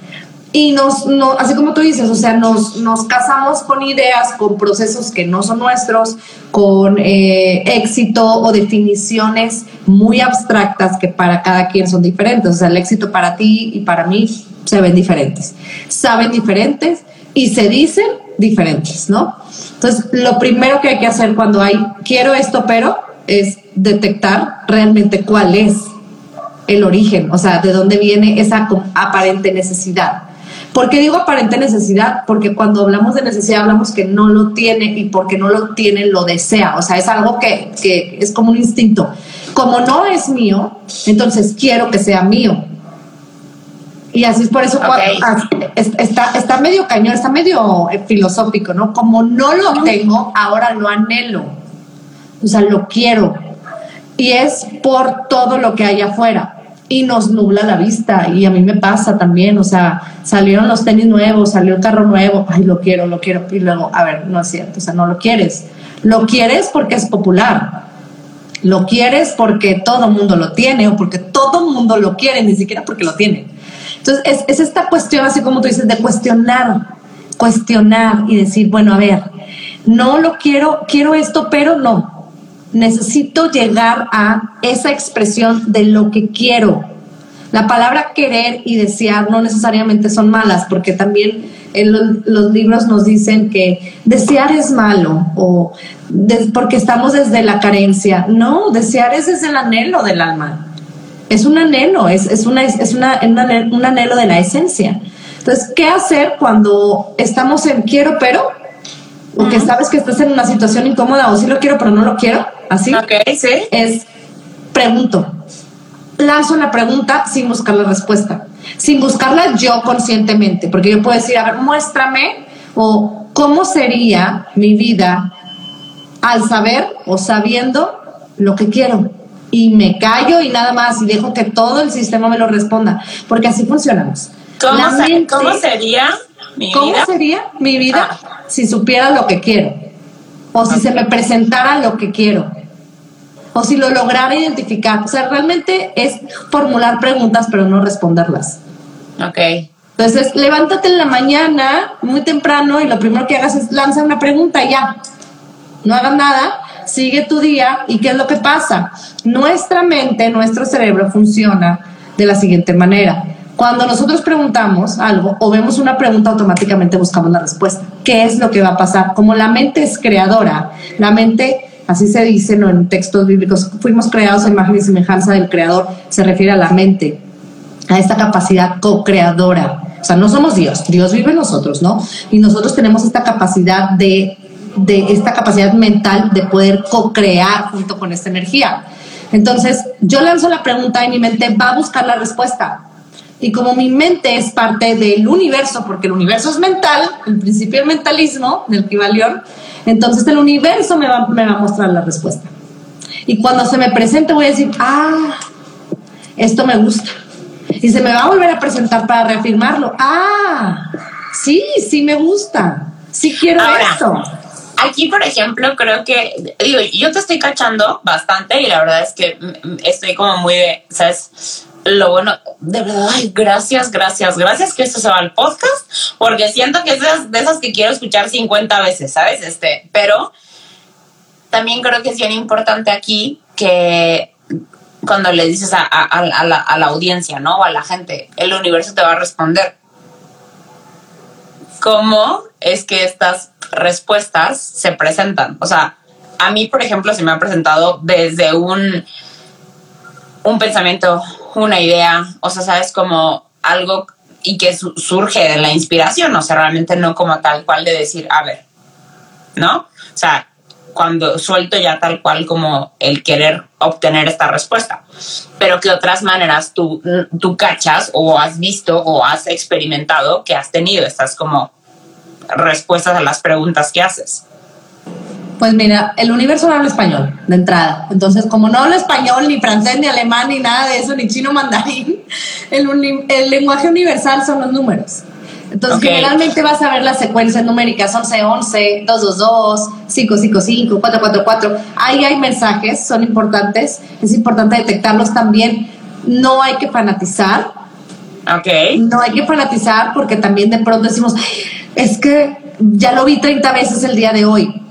S3: Y nos, no, así como tú dices, o sea, nos, nos casamos con ideas, con procesos que no son nuestros, con eh, éxito o definiciones muy abstractas que para cada quien son diferentes. O sea, el éxito para ti y para mí se ven diferentes. Saben diferentes y se dicen diferentes, ¿no? Entonces, lo primero que hay que hacer cuando hay quiero esto, pero es detectar realmente cuál es el origen, o sea, de dónde viene esa aparente necesidad. ¿Por qué digo aparente necesidad? Porque cuando hablamos de necesidad hablamos que no lo tiene y porque no lo tiene lo desea. O sea, es algo que, que es como un instinto. Como no es mío, entonces quiero que sea mío. Y así es por eso está, está medio cañón, está medio eh, filosófico, ¿no? Como no lo tengo, ahora lo anhelo. O sea, lo quiero. Y es por todo lo que hay afuera y nos nubla la vista. Y a mí me pasa también, o sea, salieron los tenis nuevos, salió el carro nuevo, ay, lo quiero, lo quiero. Y luego, a ver, no es cierto, o sea, no lo quieres. Lo quieres porque es popular. Lo quieres porque todo mundo lo tiene o porque todo mundo lo quiere, ni siquiera porque lo tiene. Entonces, es, es esta cuestión, así como tú dices, de cuestionar, cuestionar y decir, bueno, a ver, no lo quiero, quiero esto, pero no, necesito llegar a esa expresión de lo que quiero. La palabra querer y desear no necesariamente son malas, porque también en los, libros nos dicen que desear es malo o porque estamos desde la carencia. No, desear es desde el anhelo del alma. Es un anhelo, es, es, una, es una, un anhelo de la esencia. Entonces, ¿qué hacer cuando estamos en quiero pero? O que sabes que estás en una situación incómoda o sí lo quiero pero no lo quiero así,
S1: sí.
S3: es pregunto. Lanzo la pregunta sin buscar la respuesta, sin buscarla yo conscientemente, porque yo puedo decir, a ver, muéstrame o cómo sería mi vida al saber o sabiendo lo que quiero. Y me callo y nada más y dejo que todo el sistema me lo responda, porque así funcionamos.
S1: ¿Cómo, sería mi
S3: ¿Cómo sería mi vida ah. si supiera lo que quiero? O si se me presentara lo que quiero o si lo lograra identificar. O sea, realmente es formular preguntas pero no responderlas.
S1: Ok.
S3: Entonces, levántate en la mañana muy temprano y lo primero que hagas es lanzar una pregunta y ya. No hagas nada, sigue tu día y ¿qué es lo que pasa? Nuestra mente, nuestro cerebro funciona de la siguiente manera. Cuando nosotros preguntamos algo o vemos una pregunta, automáticamente buscamos la respuesta. ¿Qué es lo que va a pasar? Como la mente es creadora, la mente así se dice en textos bíblicos, fuimos creados a imagen y semejanza del Creador, se refiere a la mente, a esta capacidad co-creadora. O sea, no somos Dios, Dios vive en nosotros, ¿no? Y nosotros tenemos esta capacidad de, de esta capacidad mental de poder co-crear junto con esta energía. Entonces, yo lanzo la pregunta y mi mente va a buscar la respuesta. Y como mi mente es parte del universo, porque el universo es mental, el principio del mentalismo, del Kibalión, entonces el universo me va, a mostrar la respuesta. Y cuando se me presente voy a decir, ah, esto me gusta. Y se me va a volver a presentar para reafirmarlo. Ah, sí, sí me gusta. Sí quiero esto.
S1: Aquí, por ejemplo, creo que, digo, yo te estoy cachando bastante y la verdad es que estoy como muy de, ¿sabes? Lo bueno, de verdad, ay, gracias, gracias, gracias que esto se va al podcast, porque siento que es de esas, que quiero escuchar 50 veces, ¿sabes? Este, pero también creo que es bien importante aquí que cuando le dices a, la, a, la, audiencia, ¿no? O a la gente, el universo te va a responder. ¿Cómo es que estas respuestas se presentan? O sea, a mí, por ejemplo, se me ha presentado desde un, un pensamiento, una idea, o sea, sabes, como algo y que surge de la inspiración, o sea, realmente no como tal cual de decir, a ver, ¿no? O sea, cuando suelto ya tal cual como el querer obtener esta respuesta. Pero que otras maneras tú, tú cachas o has visto o has experimentado que has tenido estas como respuestas a las preguntas que haces.
S3: Pues mira, el universo no habla español de entrada. Entonces, como no habla español, ni francés, ni alemán, ni nada de eso, ni chino mandarín, el, el lenguaje universal son los números. Entonces, generalmente vas a ver las secuencias numéricas 11, 11, 222, 555, 444. Ahí hay mensajes, son importantes. Es importante detectarlos también. No hay que fanatizar.
S1: Ok.
S3: No hay que fanatizar porque también de pronto decimos, es que ya lo vi 30 veces el día de hoy.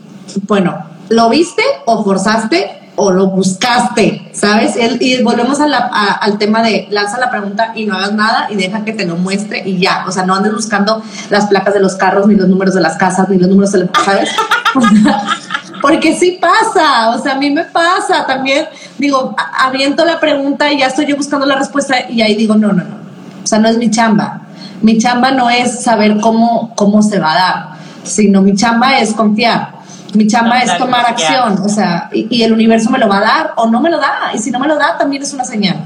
S3: Bueno, ¿lo viste o forzaste o lo buscaste, ¿sabes? y volvemos al tema de lanza la pregunta y no hagas nada y deja que te lo muestre y ya. O sea, no andes buscando las placas de los carros, ni los números de las casas, ni los números de ¿sabes? Porque sí pasa, o sea, a mí me pasa también. Digo, aviento la pregunta y ya estoy yo buscando la respuesta y ahí digo, no, no, no. O sea, no es mi chamba. Mi chamba no es saber cómo, cómo se va a dar, sino mi chamba es confiar mi chamba es tomar acción, o sea, y, el universo me lo va a dar o no me lo da, y si no me lo da, también es una señal.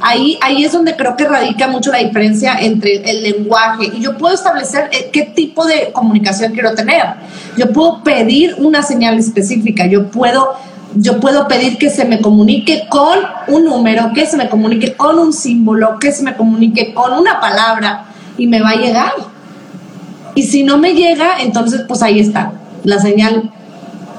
S3: Ahí, ahí es donde creo que radica mucho la diferencia entre el lenguaje y yo puedo establecer eh, qué tipo de comunicación quiero tener. Yo puedo pedir una señal específica, yo puedo yo puedo pedir que se me comunique con un número, que se me comunique con un símbolo, que se me comunique con una palabra y me va a llegar. Y si no me llega, entonces pues ahí está. La señal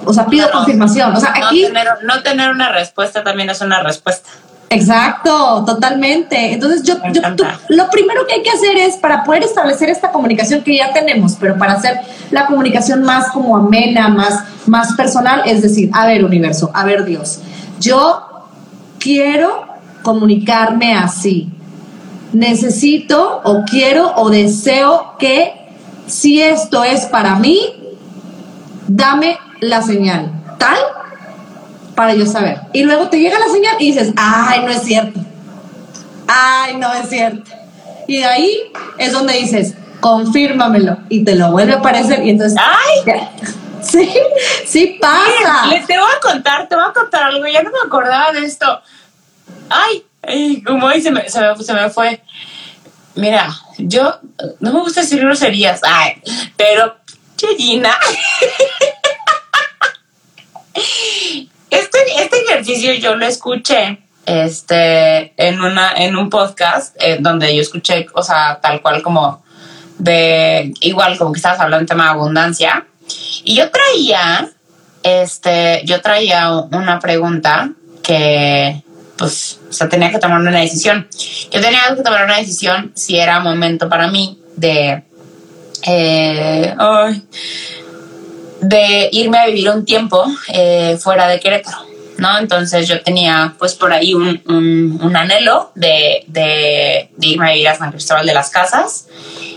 S3: o sea, pido confirmación. O sea, aquí...
S1: No tener, una respuesta también es una respuesta.
S3: Exacto, totalmente. Entonces, yo, yo lo primero que hay que hacer es para poder establecer esta comunicación que ya tenemos, pero para hacer la comunicación más como amena, más, más personal, es decir, a ver, universo, a ver, Dios, yo quiero comunicarme así. Necesito o quiero o deseo que si esto es para mí, dame la señal tal para yo saber. Y luego te llega la señal y dices, ay, no es cierto. Ay, no es cierto. Y de ahí es donde dices, confírmamelo. Y te lo vuelve a aparecer y entonces...
S1: ¡Ay!
S3: Sí, sí pasa.
S1: le te voy a contar, te voy a contar algo. Ya no me acordaba de esto. Ay, como ahí se me, se me, se me fue. Mira, yo no me gusta decir groserías, ay, pero Chellina. Este, este ejercicio yo lo escuché este, en, una, en un podcast eh, donde yo escuché, o sea, tal cual como de, igual como que estabas hablando en tema de abundancia. Y yo traía, este, yo traía una pregunta que, pues, o sea, tenía que tomar una decisión. Yo tenía que tomar una decisión si era momento para mí de, eh, de irme a vivir un tiempo eh, fuera de Querétaro, ¿no? Entonces yo tenía pues por ahí un, un, anhelo de, de, irme a vivir a San Cristóbal de las Casas,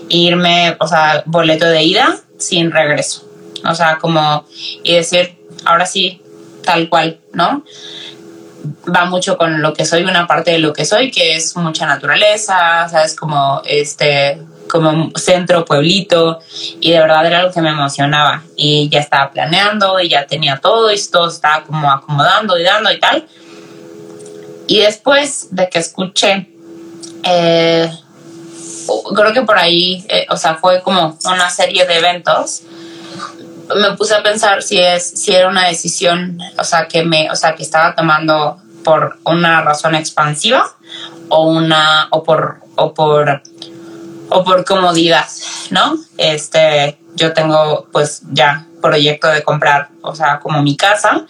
S1: irme, o sea, boleto de ida sin regreso, o sea, como, y decir, ahora sí, tal cual, ¿no? Va mucho con lo que soy, una parte de lo que soy, que es mucha naturaleza, ¿sabes? Como este, como centro, pueblito, y de verdad era algo que me emocionaba. Y ya estaba planeando, y ya tenía todo, y todo estaba como acomodando y dando y tal. Y después de que escuché, eh, creo que por ahí, eh, o sea, fue como una serie de eventos, me puse a pensar si es, si era una decisión, o sea, que me, o sea, que estaba tomando por una razón expansiva o una, o por, o por, o por comodidad, ¿no? Este, yo tengo pues ya proyecto de comprar, o sea, como mi casa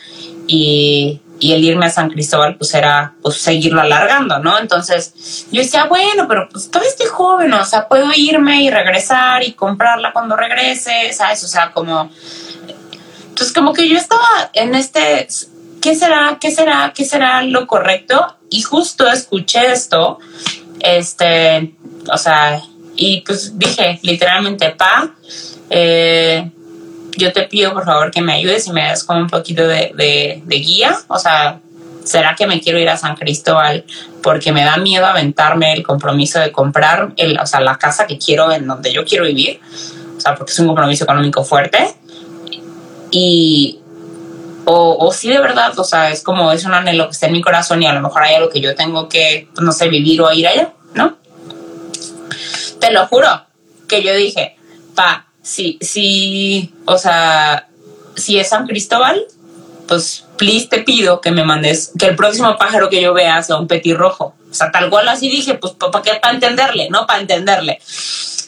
S1: y, y el irme a San Cristóbal pues era pues seguirlo alargando, ¿no? Entonces yo decía, bueno, pero pues todavía estoy joven, o sea, puedo irme y regresar y comprarla cuando regrese, ¿sabes? O sea, como... Entonces como que yo estaba en este, ¿qué será? ¿Qué será? ¿Qué será lo correcto? Y justo escuché esto, este, o sea, y pues dije literalmente, pa, eh, yo te pido por favor que me ayudes y me des como un poquito de, guía. O sea, ¿será que me quiero ir a San Cristóbal porque me da miedo aventarme el compromiso de comprar el, o sea, la casa que quiero en donde yo quiero vivir? O sea, porque es un compromiso económico fuerte. Y, o, sí de verdad, o sea, es como, es un anhelo que está en mi corazón y a lo mejor hay algo que yo tengo que, no sé, vivir o ir allá, ¿no? Te lo juro, que yo dije, pa, si, si, o sea, si es San Cristóbal, pues please te pido que me mandes, que el próximo pájaro que yo vea sea un petirrojo. O sea, tal cual así dije, pues ¿para qué? Para entenderle, ¿no? Para entenderle.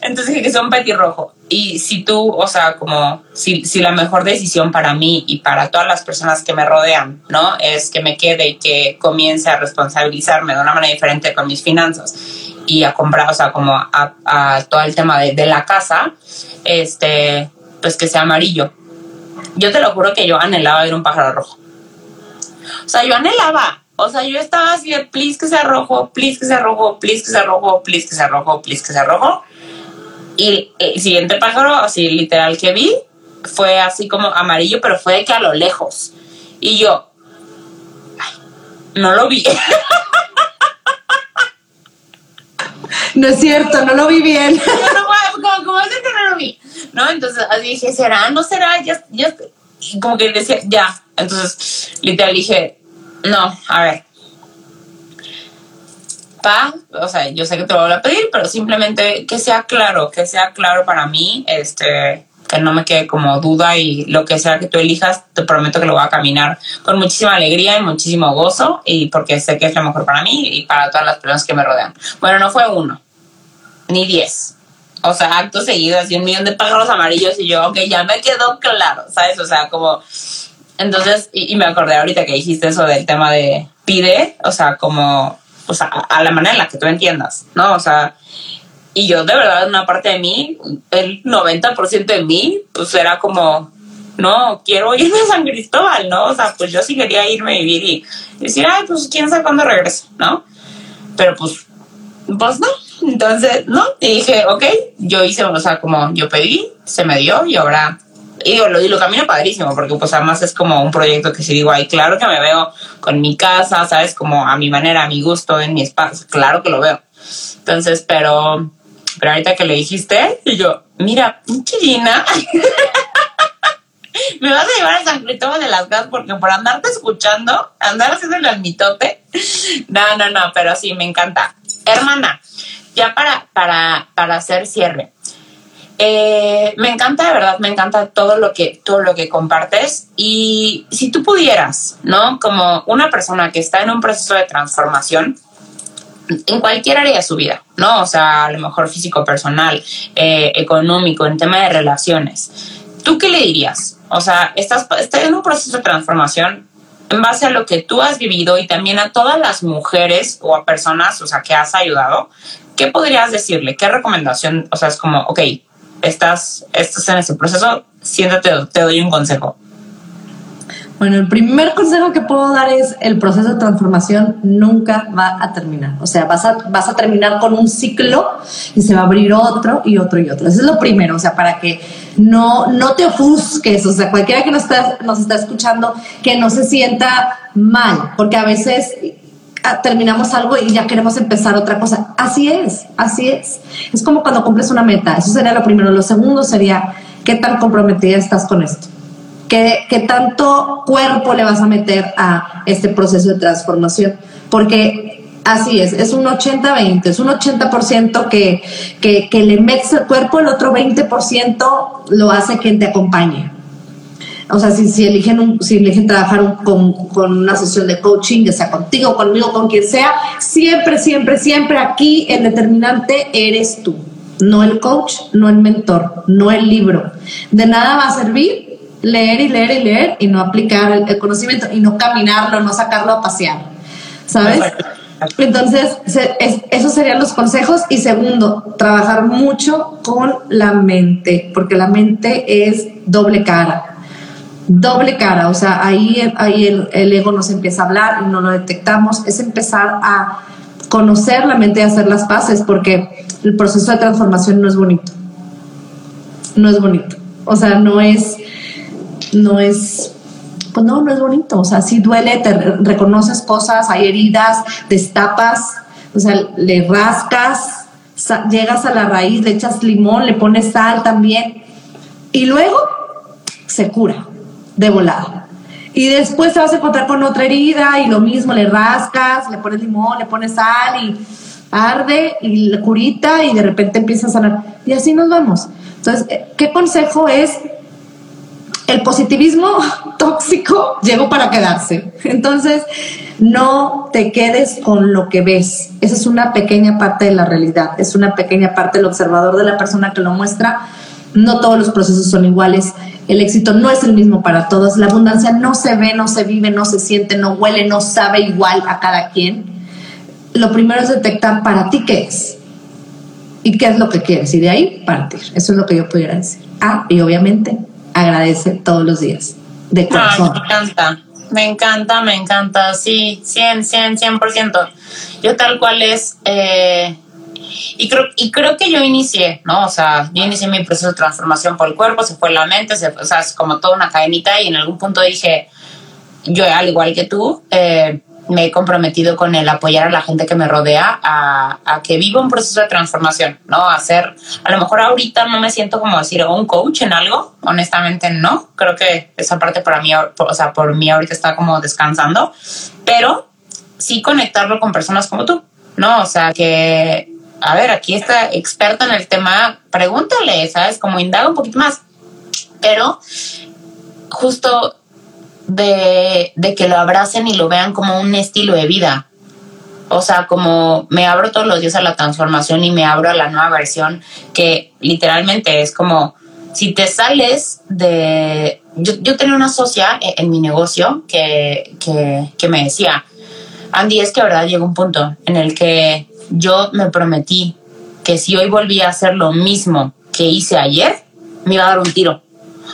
S1: Entonces dije que sea un petirrojo. Y si tú, o sea, como si, si la mejor decisión para mí y para todas las personas que me rodean, ¿no? Es que me quede y que comience a responsabilizarme de una manera diferente con mis finanzas y a comprar, o sea, como a, todo el tema de, de, la casa, este, pues que sea amarillo. Yo te lo juro que yo anhelaba ver un pájaro rojo. O sea, yo anhelaba. O sea, yo estaba así de, please que sea rojo, please que sea rojo, please que sea rojo, please que sea rojo, please que sea rojo. Y el siguiente pájaro, así literal que vi, fue así como amarillo, pero fue de que a lo lejos. Y yo, no lo vi.
S3: No es cierto, no lo vi bien.
S1: no, como, como es que no lo vi. ¿No? Entonces así dije, ¿será? ¿No será? Ya, ya, como que decía, ya. Entonces, literal dije, no, a ver. Pa, o sea, yo sé que te lo voy a pedir, pero simplemente que sea claro, que sea claro para mí, este, que no me quede como duda y lo que sea que tú elijas, te prometo que lo voy a caminar con muchísima alegría y muchísimo gozo y porque sé que es lo mejor para mí y para todas las personas que me rodean. Bueno, no fue uno, ni diez. O sea, acto seguido, así un millón de pájaros amarillos y yo, ok, ya me quedó claro, ¿sabes? O sea, como... Entonces, y, me acordé ahorita que dijiste eso del tema de pide, o sea, como, o sea, a la manera en la que tú entiendas, ¿no? O sea, y yo de verdad, una parte de mí, el 90% de mí, pues era como, no, quiero irme a San Cristóbal, ¿no? O sea, pues yo sí quería irme a vivir y decir, ay, pues quién sabe cuándo regreso, ¿no? Pero pues, pues no. Entonces, no. Y dije, ok, yo hice, o sea, como yo pedí, se me dio y ahora y lo, y lo camino padrísimo, porque pues además es como un proyecto que si digo, ay, claro que me veo con mi casa, ¿sabes? Como a mi manera, a mi gusto, en mi espacio, claro que lo veo. Entonces, pero pero ahorita que le dijiste, y yo, mira, pinche me vas a llevar a San Cristóbal de las Casas porque por andarte escuchando, andar haciendo el mitote. No, no, no, pero sí, me encanta. Hermana, ya para, para, para hacer cierre. Eh, me encanta, de verdad, me encanta todo lo que, todo lo que compartes. Y si tú pudieras, ¿no? Como una persona que está en un proceso de transformación, en cualquier área de su vida, ¿no? O sea, a lo mejor físico, personal, eh, económico, en tema de relaciones. ¿Tú qué le dirías? O sea, estás, estás en un proceso de transformación en base a lo que tú has vivido y también a todas las mujeres o a personas, o sea, que has ayudado. ¿Qué podrías decirle? ¿Qué recomendación? O sea, es como, ok, estás, estás en ese proceso, siéntate, te doy un consejo.
S3: Bueno, el primer consejo que puedo dar es el proceso de transformación nunca va a terminar. O sea, vas a, vas a terminar con un ciclo y se va a abrir otro y otro y otro. Eso es lo primero, o sea, para que no, no te ofusques, o sea, cualquiera que nos está, nos está escuchando, que no se sienta mal, porque a veces ah, terminamos algo y ya queremos empezar otra cosa. Así es, así es. Es como cuando cumples una meta. Eso sería lo primero. Lo segundo sería, ¿qué tan comprometida estás con esto? ¿Qué, tanto cuerpo le vas a meter a este proceso de transformación? Porque así es, es un 80-20, es un 80% que, que, le metes el cuerpo, el otro 20% lo hace quien te acompañe. o sea, si, si eligen, un, si eligen trabajar con, con, una sesión de coaching, ya sea contigo, conmigo, con quien sea, siempre, siempre, siempre aquí el determinante eres tú, no el coach, no el mentor, no el libro. De nada va a servir leer y leer y leer y no aplicar el, conocimiento y no caminarlo, no sacarlo a pasear, ¿sabes? Entonces, esos serían los consejos. Y segundo, trabajar mucho con la mente, porque la mente es doble cara. Doble cara, o sea, ahí, ahí el, el ego nos empieza a hablar y no lo detectamos. Es empezar a conocer la mente y hacer las paces, porque el proceso de transformación no es bonito. No es bonito. O sea, no es, no es pues no, no es bonito, o sea, sí duele, te reconoces cosas, hay heridas, destapas, o sea, le rascas, llegas a la raíz, le echas limón, le pones sal también, y luego se cura de volada. Y después te vas a encontrar con otra herida y lo mismo, le rascas, le pones limón, le pones sal y arde y la curita y de repente empieza a sanar. Y así nos vamos. Entonces, ¿qué consejo es el positivismo tóxico llegó para quedarse. Entonces, no te quedes con lo que ves. Esa es una pequeña parte de la realidad, es una pequeña parte del observador de la persona que lo muestra. No todos los procesos son iguales. El éxito no es el mismo para todos. La abundancia no se ve, no se vive, no se siente, no huele, no sabe igual a cada quien. Lo primero es detectar para ti qué es y qué es lo que quieres y de ahí partir. Eso es lo que yo pudiera decir. Ah, y obviamente agradece todos los días, de corazón.
S1: me encanta, me encanta, me encanta, sí, 100, 100, 100%. Yo tal cual es, eh, y, creo, y creo que yo inicié, ¿no? O sea, yo inicié mi proceso de transformación por el cuerpo, se fue la mente, se o sea, es como toda una cadenita y en algún punto dije, yo al igual que tú, eh, me he comprometido con el apoyar a la gente que me rodea a, a, que viva un proceso de transformación, ¿no? A ser, a lo mejor ahorita no me siento como decir un coach en algo, honestamente no, creo que esa parte para mí, o sea, por mí ahorita está como descansando, pero sí conectarlo con personas como tú, ¿no? O sea, que, a ver, aquí está experto en el tema, pregúntale, ¿sabes? Como indaga un poquito más, pero justo de, que lo abracen y lo vean como un estilo de vida. O sea, como me abro todos los días a la transformación y me abro a la nueva versión, que literalmente es como si te sales de... Yo, yo tenía una socia en, mi negocio que, que, que me decía, Andy, es que verdad llegó un punto en el que yo me prometí que si hoy volvía a hacer lo mismo que hice ayer, me iba a dar un tiro.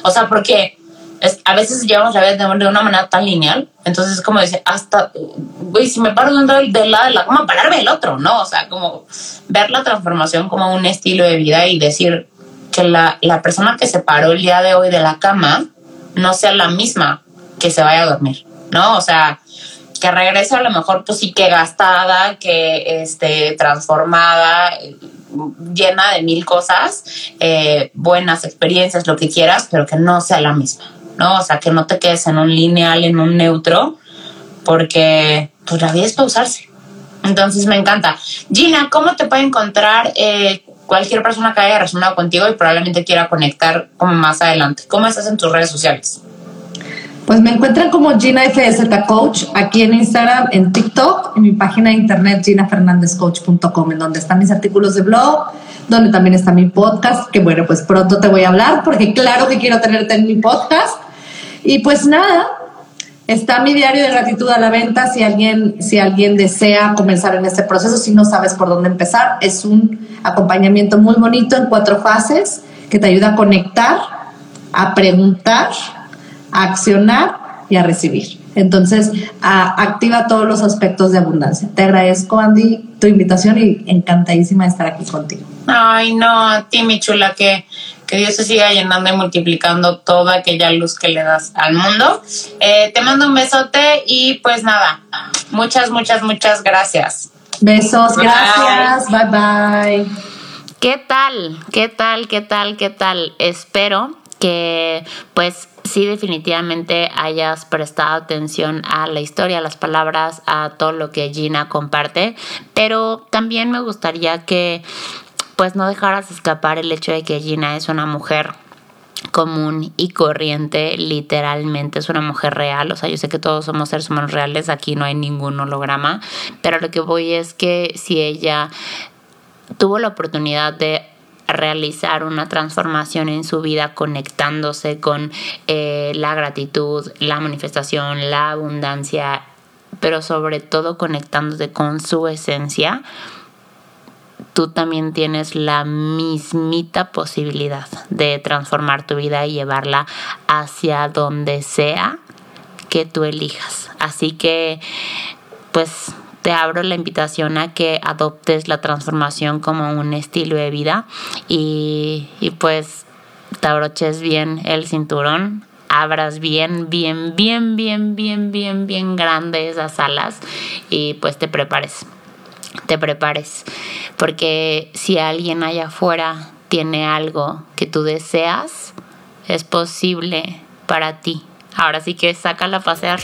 S1: O sea, porque a veces llevamos la vida de, una manera tan lineal, entonces es como decir, hasta, güey, si me paro de del, del lado de la cama, pararme el otro, ¿no? O sea, como ver la transformación como un estilo de vida y decir que la, la persona que se paró el día de hoy de la cama no sea la misma que se vaya a dormir, ¿no? O sea, que regrese a lo mejor pues sí que gastada, que esté transformada, llena de mil cosas, eh, buenas experiencias, lo que quieras, pero que no sea la misma. ¿No? O sea, que no te quedes en un lineal, en un neutro, porque pues la vida es pausarse. Entonces me encanta. Gina, ¿cómo te puede encontrar eh, cualquier persona que haya resonado contigo y probablemente quiera conectar como más adelante? ¿Cómo estás en tus redes sociales?
S3: Pues me encuentran como Gina FZ Coach aquí en Instagram, en TikTok, en mi página de internet ginafernandezcoach.com, en donde están mis artículos de blog, donde también está mi podcast, que bueno, pues pronto te voy a hablar, porque claro que quiero tenerte en mi podcast. Y pues nada, está mi diario de gratitud a la venta si alguien, si alguien desea comenzar en este proceso, si no sabes por dónde empezar. Es un acompañamiento muy bonito en cuatro fases que te ayuda a conectar, a preguntar, a accionar y a recibir. Entonces, activa todos los aspectos de abundancia. Te agradezco, Andy, tu invitación y encantadísima de estar aquí contigo.
S1: Ay, no, a ti, mi chula, que, que Dios se siga llenando y multiplicando toda aquella luz que le das al mundo. Eh, te mando un besote y pues nada, muchas, muchas, muchas gracias.
S3: Besos, gracias, bye bye.
S4: ¿Qué tal? ¿Qué tal? ¿Qué tal? ¿Qué tal? Espero que pues sí definitivamente hayas prestado atención a la historia, a las palabras, a todo lo que Gina comparte, pero también me gustaría que pues no dejaras escapar el hecho de que Gina es una mujer
S1: común y corriente, literalmente es una mujer real, o sea, yo sé que todos somos seres humanos reales, aquí no hay ningún holograma, pero lo que voy es que si ella tuvo la oportunidad de realizar una transformación en su vida conectándose con eh, la gratitud, la manifestación, la abundancia, pero sobre todo conectándose con su esencia, tú también tienes la mismita posibilidad de transformar tu vida y llevarla hacia donde sea que tú elijas. Así que, pues te abro la invitación a que adoptes la transformación como un estilo de vida y, pues te abroches bien el cinturón, abras bien, bien, bien, bien, bien, bien, bien grande esas alas y pues te prepares, te prepares, porque si alguien allá afuera tiene algo que tú deseas, es posible para ti. Ahora sí que sácala a pasear.